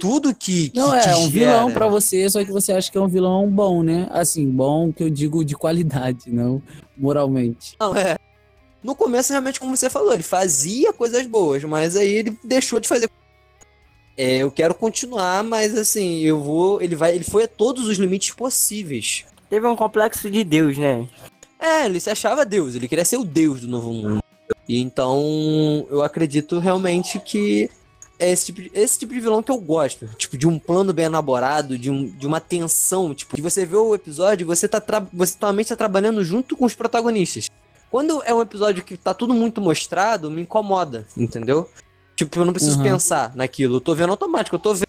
Tudo que. que Não, que é um vilão gera. pra você, só que você acha que é um vilão bom, né? Assim, bom que eu digo de qualidade, não moralmente. Não, é. No começo, realmente, como você falou, ele fazia coisas boas, mas aí ele deixou de fazer. É, eu quero continuar, mas assim, eu vou. Ele vai. Ele foi a todos os limites possíveis. Teve um complexo de Deus, né? É, ele se achava Deus, ele queria ser o Deus do novo mundo. E então eu acredito realmente que é esse tipo, de, esse tipo de vilão que eu gosto. Tipo, de um plano bem elaborado, de, um, de uma tensão. Tipo, de você ver o episódio, você tá você tua mente tá trabalhando junto com os protagonistas. Quando é um episódio que tá tudo muito mostrado, me incomoda, entendeu? Tipo, eu não preciso Uhum. pensar naquilo. Eu tô vendo automático, eu tô vendo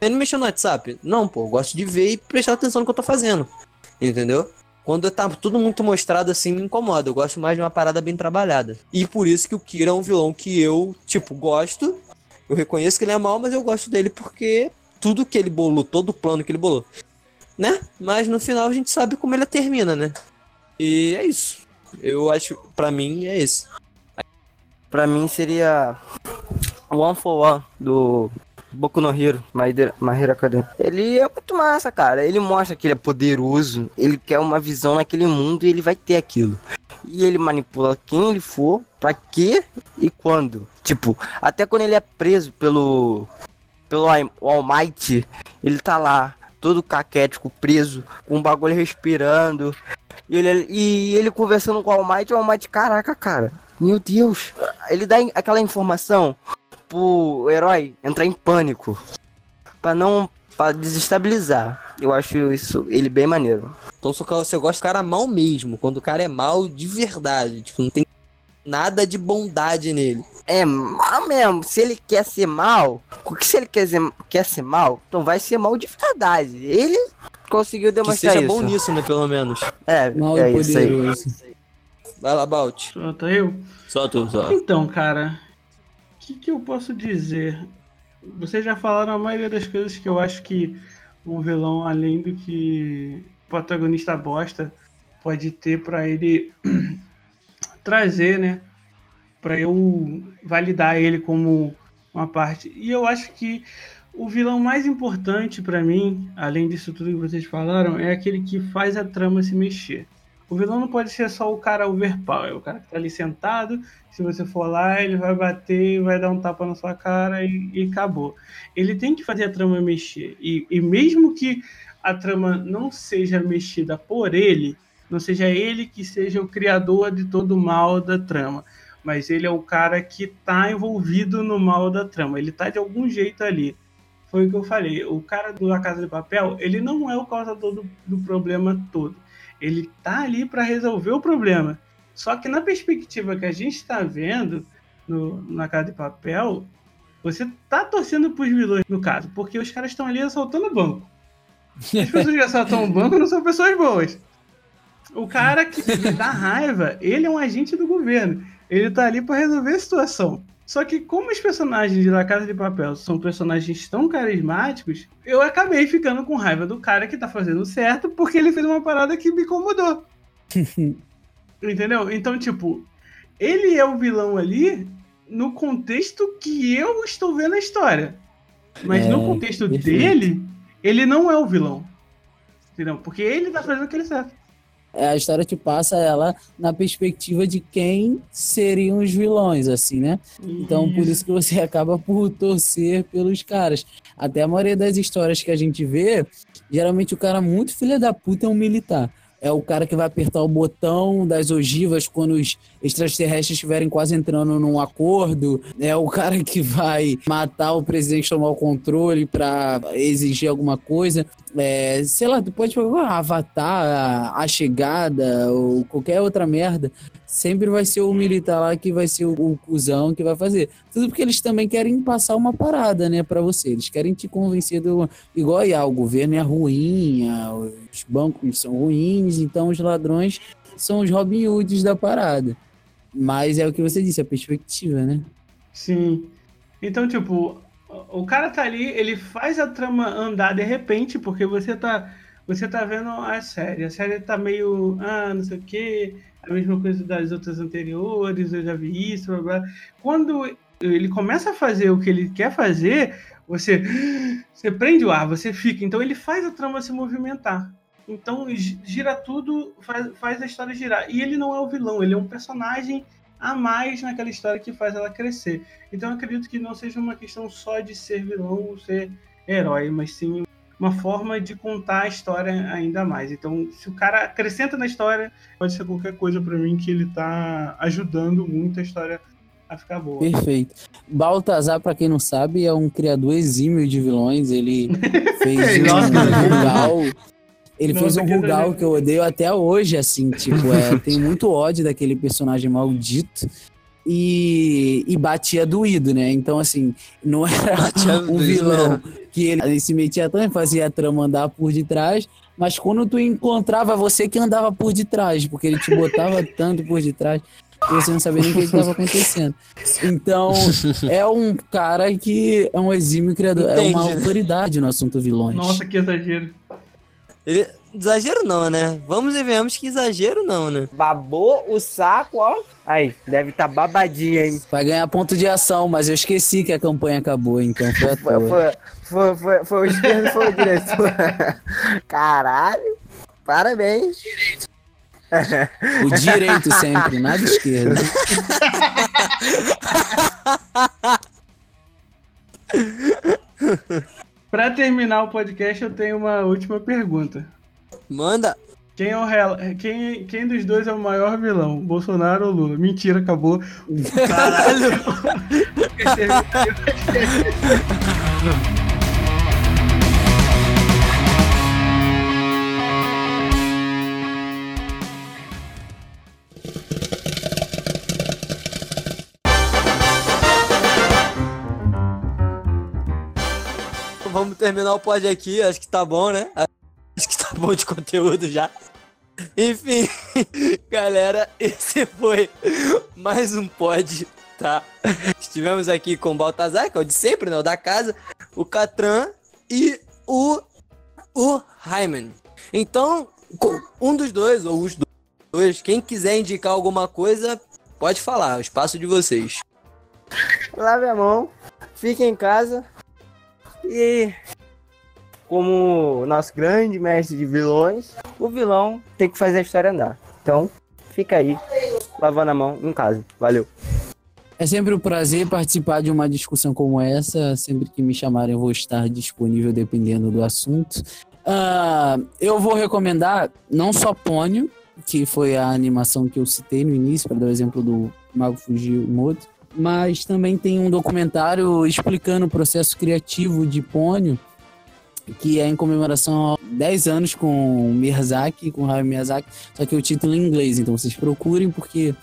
e mexendo no WhatsApp. Não, pô, eu gosto de ver e prestar atenção no que eu tô fazendo. Entendeu? Quando tá tudo muito mostrado assim, me incomoda. Eu gosto mais de uma parada bem trabalhada. E por isso que o Kira é um vilão que eu, tipo, gosto. Eu reconheço que ele é mal, mas eu gosto dele porque tudo que ele bolou, todo o plano que ele bolou. Né? Mas no final a gente sabe como ele termina, né? E é isso. Eu acho, pra mim, é isso. Pra mim seria One for One do Boku no Hero, Hero Academia. Ele é muito massa, cara. Ele mostra que ele é poderoso, ele quer uma visão naquele mundo e ele vai ter aquilo. E ele manipula quem ele for, pra quê e quando. Tipo, até quando ele é preso pelo pelo Might, ele tá lá, todo caquético, preso, com um bagulho respirando. E ele, e ele conversando com o All Might, o All Might, caraca, cara, meu Deus. Ele dá aquela informação pro herói entrar em pânico. Pra não. pra desestabilizar. Eu acho isso ele bem maneiro. Então só que você gosta do cara mal mesmo. Quando o cara é mal de verdade. Tipo, não tem nada de bondade nele. É mal mesmo. Se ele quer ser mal, o que se ele quer ser, quer ser mal, então vai ser mal de verdade. Ele conseguiu Que demonstrar seja isso. bom nisso, né? Pelo menos. É, Mal é e isso aí. Vai lá, Balt. Solta eu. Só tu, só. Então, cara, o que, que eu posso dizer? Vocês já falaram a maioria das coisas que eu acho que um vilão, além do que o protagonista bosta, pode ter pra ele <clears throat> trazer, né? Pra eu validar ele como uma parte. E eu acho que o vilão mais importante pra mim, além disso tudo que vocês falaram, é aquele que faz a trama se mexer. O vilão não pode ser só o cara overpower, o cara que tá ali sentado, se você for lá, ele vai bater, vai dar um tapa na sua cara e, e acabou. Ele tem que fazer a trama mexer. E, e mesmo que a trama não seja mexida por ele, não seja ele que seja o criador de todo o mal da trama, mas ele é o cara que tá envolvido no mal da trama. Ele tá de algum jeito ali. Foi o que eu falei. O cara do La Casa de Papel, ele não é o causador do, do problema todo. Ele tá ali para resolver o problema. Só que na perspectiva que a gente está vendo no, na Casa de Papel, você tá torcendo pros vilões, no caso, porque os caras estão ali assaltando o banco. As <laughs> pessoas que assaltam o banco não são pessoas boas. O cara que dá raiva, ele é um agente do governo. Ele tá ali para resolver a situação. Só que como os personagens de La Casa de Papel são personagens tão carismáticos, eu acabei ficando com raiva do cara que tá fazendo certo porque ele fez uma parada que me incomodou. <laughs> Entendeu? Então, tipo, ele é o vilão ali no contexto que eu estou vendo a história. Mas É, no contexto perfeito. dele, ele não é o vilão. Entendeu? Porque ele tá fazendo aquele certo. É, a história te passa ela na perspectiva de quem seriam os vilões, assim, né? Então, por isso que você <laughs> acaba por torcer pelos caras. Até a maioria das histórias que a gente vê, geralmente o cara muito filho da puta é um militar. É o cara que vai apertar o botão das ogivas quando os extraterrestres estiverem quase entrando num acordo, é o cara que vai matar o presidente tomar o controle para exigir alguma coisa. É, sei lá, pode falar Avatar, a chegada ou qualquer outra merda sempre vai ser o militar lá que vai ser o, o cuzão que vai fazer. Tudo porque eles também querem passar uma parada, né, para você. Eles querem te convencer do. Igual ah, o governo é ruim, ah, os bancos são ruins, então os ladrões são os Robin Hoods da parada. Mas é o que você disse, a perspectiva, né? Sim. Então, tipo, o cara tá ali, ele faz a trama andar de repente, porque você tá. Você tá vendo a série. A série tá meio. Ah, não sei o quê a mesma coisa das outras anteriores, eu já vi isso, blá, blá. Quando ele começa a fazer o que ele quer fazer, você, você prende o ar, você fica. Então ele faz a trama se movimentar. Então gira tudo, faz, faz a história girar. E ele não é o vilão, ele é um personagem a mais naquela história que faz ela crescer. Então eu acredito que não seja uma questão só de ser vilão ou ser herói, mas sim uma forma de contar a história ainda mais. Então, se o cara acrescenta na história, pode ser qualquer coisa para mim que ele tá ajudando muito a história a ficar boa. Perfeito. Baltazar, para quem não sabe, é um criador exímio de vilões. Ele <laughs> fez um Rugal. Ele Nossa, fez um Rugal que eu odeio até hoje, assim, tipo, é, <laughs> tem muito ódio daquele personagem maldito e, e batia doído, né? Então, assim, não era <laughs> um vilão que ele, ele se metia tanto, fazia a trama andar por detrás, mas quando tu encontrava você que andava por detrás, porque ele te botava <laughs> tanto por detrás que você não sabia nem o que estava acontecendo. Então, <laughs> é um cara que é um exímio criador, Entendi. é uma autoridade no assunto vilões. Nossa, que exagero. Ele, Exagero não, né? Vamos e vemos que exagero não, né? Babou o saco, ó. Aí, deve estar tá babadinha, hein? Vai ganhar ponto de ação, mas eu esqueci que a campanha acabou, então foi foi, foi, foi, foi, foi, o esquerdo, foi o diretor. <laughs> Caralho, parabéns. O direito sempre, nada esquerdo. Para terminar o podcast, eu tenho uma última pergunta. Manda. Quem, é o real... quem, quem dos dois é o maior vilão? Bolsonaro ou Lula? Mentira, acabou. Caralho! Vamos terminar o pod aqui, acho que tá bom, né? Bom de conteúdo já. Enfim, <laughs> galera, esse foi mais um pod, tá? Estivemos aqui com o Baltazar, que é o de sempre, né? O da casa, o Catran e o, o Hyman. Então, um dos dois, ou os dois, quem quiser indicar alguma coisa, pode falar, o espaço de vocês. Lave a mão, fique em casa e como nosso grande mestre de vilões, o vilão tem que fazer a história andar. Então, fica aí, lavando a mão em casa. Valeu. É sempre um prazer participar de uma discussão como essa. Sempre que me chamarem, eu vou estar disponível dependendo do assunto. Uh, eu vou recomendar não só Pônio, que foi a animação que eu citei no início, para dar o exemplo do Mago Fujimoto, mas também tem um documentário explicando o processo criativo de Pônio, que é em comemoração a 10 anos com Miyazaki, com Hayao Miyazaki, só que o título é em inglês, então vocês procurem, porque,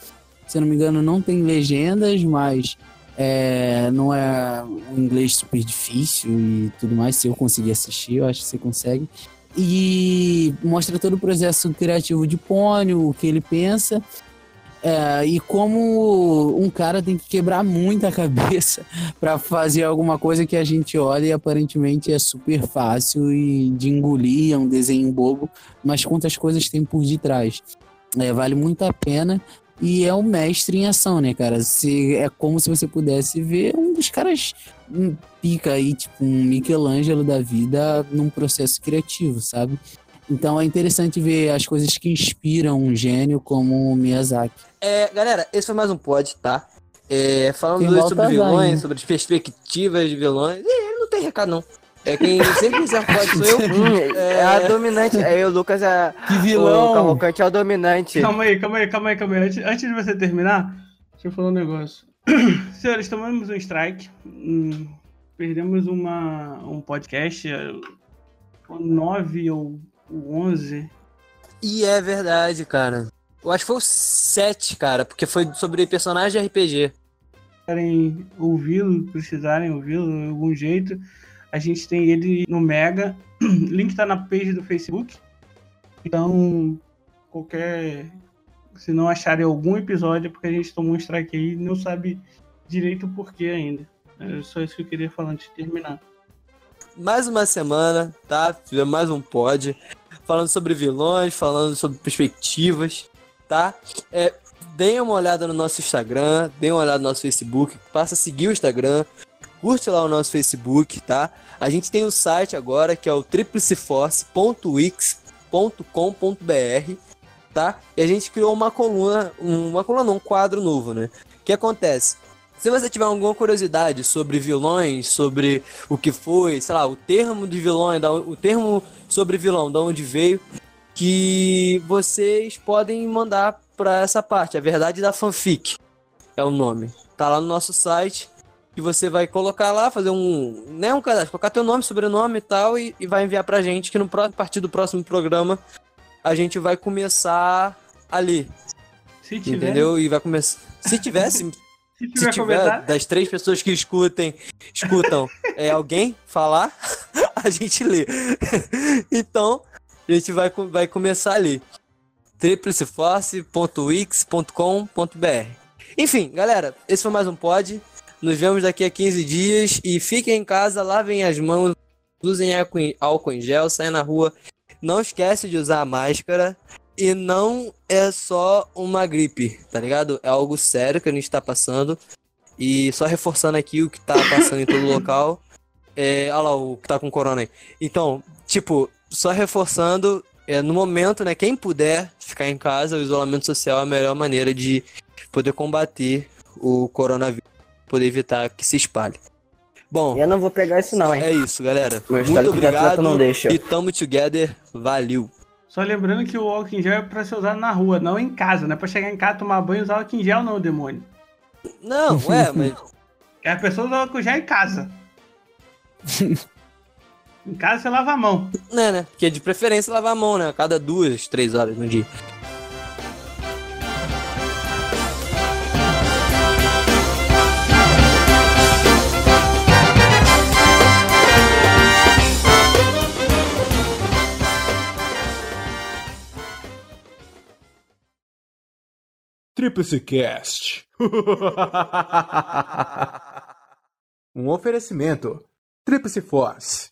se eu não me engano, não tem legendas, mas é, não é um inglês super difícil e tudo mais. Se eu conseguir assistir, eu acho que você consegue. E mostra todo o processo criativo de Pônio, o que ele pensa. É, e como um cara tem que quebrar muita <laughs> cabeça para fazer alguma coisa que a gente olha e aparentemente é super fácil e de engolir, é um desenho bobo, mas quantas coisas tem por detrás. É, vale muito a pena e é um mestre em ação, né, cara? Se, é como se você pudesse ver um dos caras um pica aí, tipo um Michelangelo da vida num processo criativo, sabe? Então é interessante ver as coisas que inspiram um gênio como o Miyazaki. É, galera, esse foi mais um pod, tá? É, falando sobre vilões, sobre as perspectivas de vilões. Ih, não tem recado, não. É quem sempre quiser pode sou eu. <laughs> Hum, é... a dominante. Aí o Lucas é. Que vilão! O Cavalcante é o dominante. Calma aí, calma aí, calma aí, calma aí. Antes, antes de você terminar, deixa eu falar um negócio. <clears throat> Senhores, tomamos um strike. Hum, perdemos uma, um podcast. O 9 ou o 11. E é verdade, cara. Eu acho que foi o 7, cara, porque foi sobre personagem de RPG. Querem ouvi-lo, precisarem ouvi-lo de algum jeito, a gente tem ele no Mega. O <clears throat> link tá na page do Facebook. Então, qualquer. Se não acharem algum episódio, é porque a gente tomou um strike aí não sabe direito o porquê ainda. É só isso que eu queria falar antes de terminar. Mais uma semana, tá? Fizemos mais um pod. Falando sobre vilões, falando sobre perspectivas, tá? É, deem uma olhada no nosso Instagram, deem uma olhada no nosso Facebook, passa a seguir o Instagram, curte lá o nosso Facebook, tá? A gente tem o um site agora que é o tripliceforce.wix.com.br, tá? E a gente criou uma coluna, uma coluna não, um quadro novo, né? O que acontece? Se você tiver alguma curiosidade sobre vilões, sobre o que foi, sei lá, o termo de vilão, o termo sobre vilão, de onde veio, que vocês podem mandar para essa parte, a verdade da fanfic é o nome. Tá lá no nosso site que você vai colocar lá, fazer um, né, um cadastro, colocar teu nome, sobrenome e tal e, e vai enviar pra gente que no a partir do próximo programa a gente vai começar ali. Se tiver. Entendeu? E vai começar. Se tivesse. <laughs> Se tiver, Se tiver das três pessoas que escutem, escutam é, alguém falar, <laughs> a gente lê. <laughs> então, a gente vai, vai começar ali. tripliceforce.wix.com.br Enfim, galera, esse foi mais um pod. Nos vemos daqui a 15 dias e fiquem em casa, lavem as mãos, usem álcool em gel, saiam na rua. Não esquece de usar a máscara. E não é só uma gripe, tá ligado? É algo sério que a gente tá passando. E só reforçando aqui o que tá passando em todo local. <laughs> É, olha lá o que tá com corona aí. Então, tipo, só reforçando, é, no momento, né, quem puder ficar em casa, o isolamento social é a melhor maneira de poder combater o coronavírus poder evitar que se espalhe. Bom, eu não vou pegar isso não, hein? É isso, galera. Muito obrigado. Não deixa. E tamo together. Valeu. Só lembrando que o álcool em gel é pra ser usado na rua, não em casa. Não é pra chegar em casa, tomar banho e usar álcool em gel, não, demônio. Não, <laughs> é, mas. É a pessoa usar álcool gel em casa. <laughs> em casa você lava a mão. É, né? Porque de preferência lavar a mão, né? A cada duas, três horas no dia. Tríplice Cast. <laughs> um oferecimento. Tríplice Force.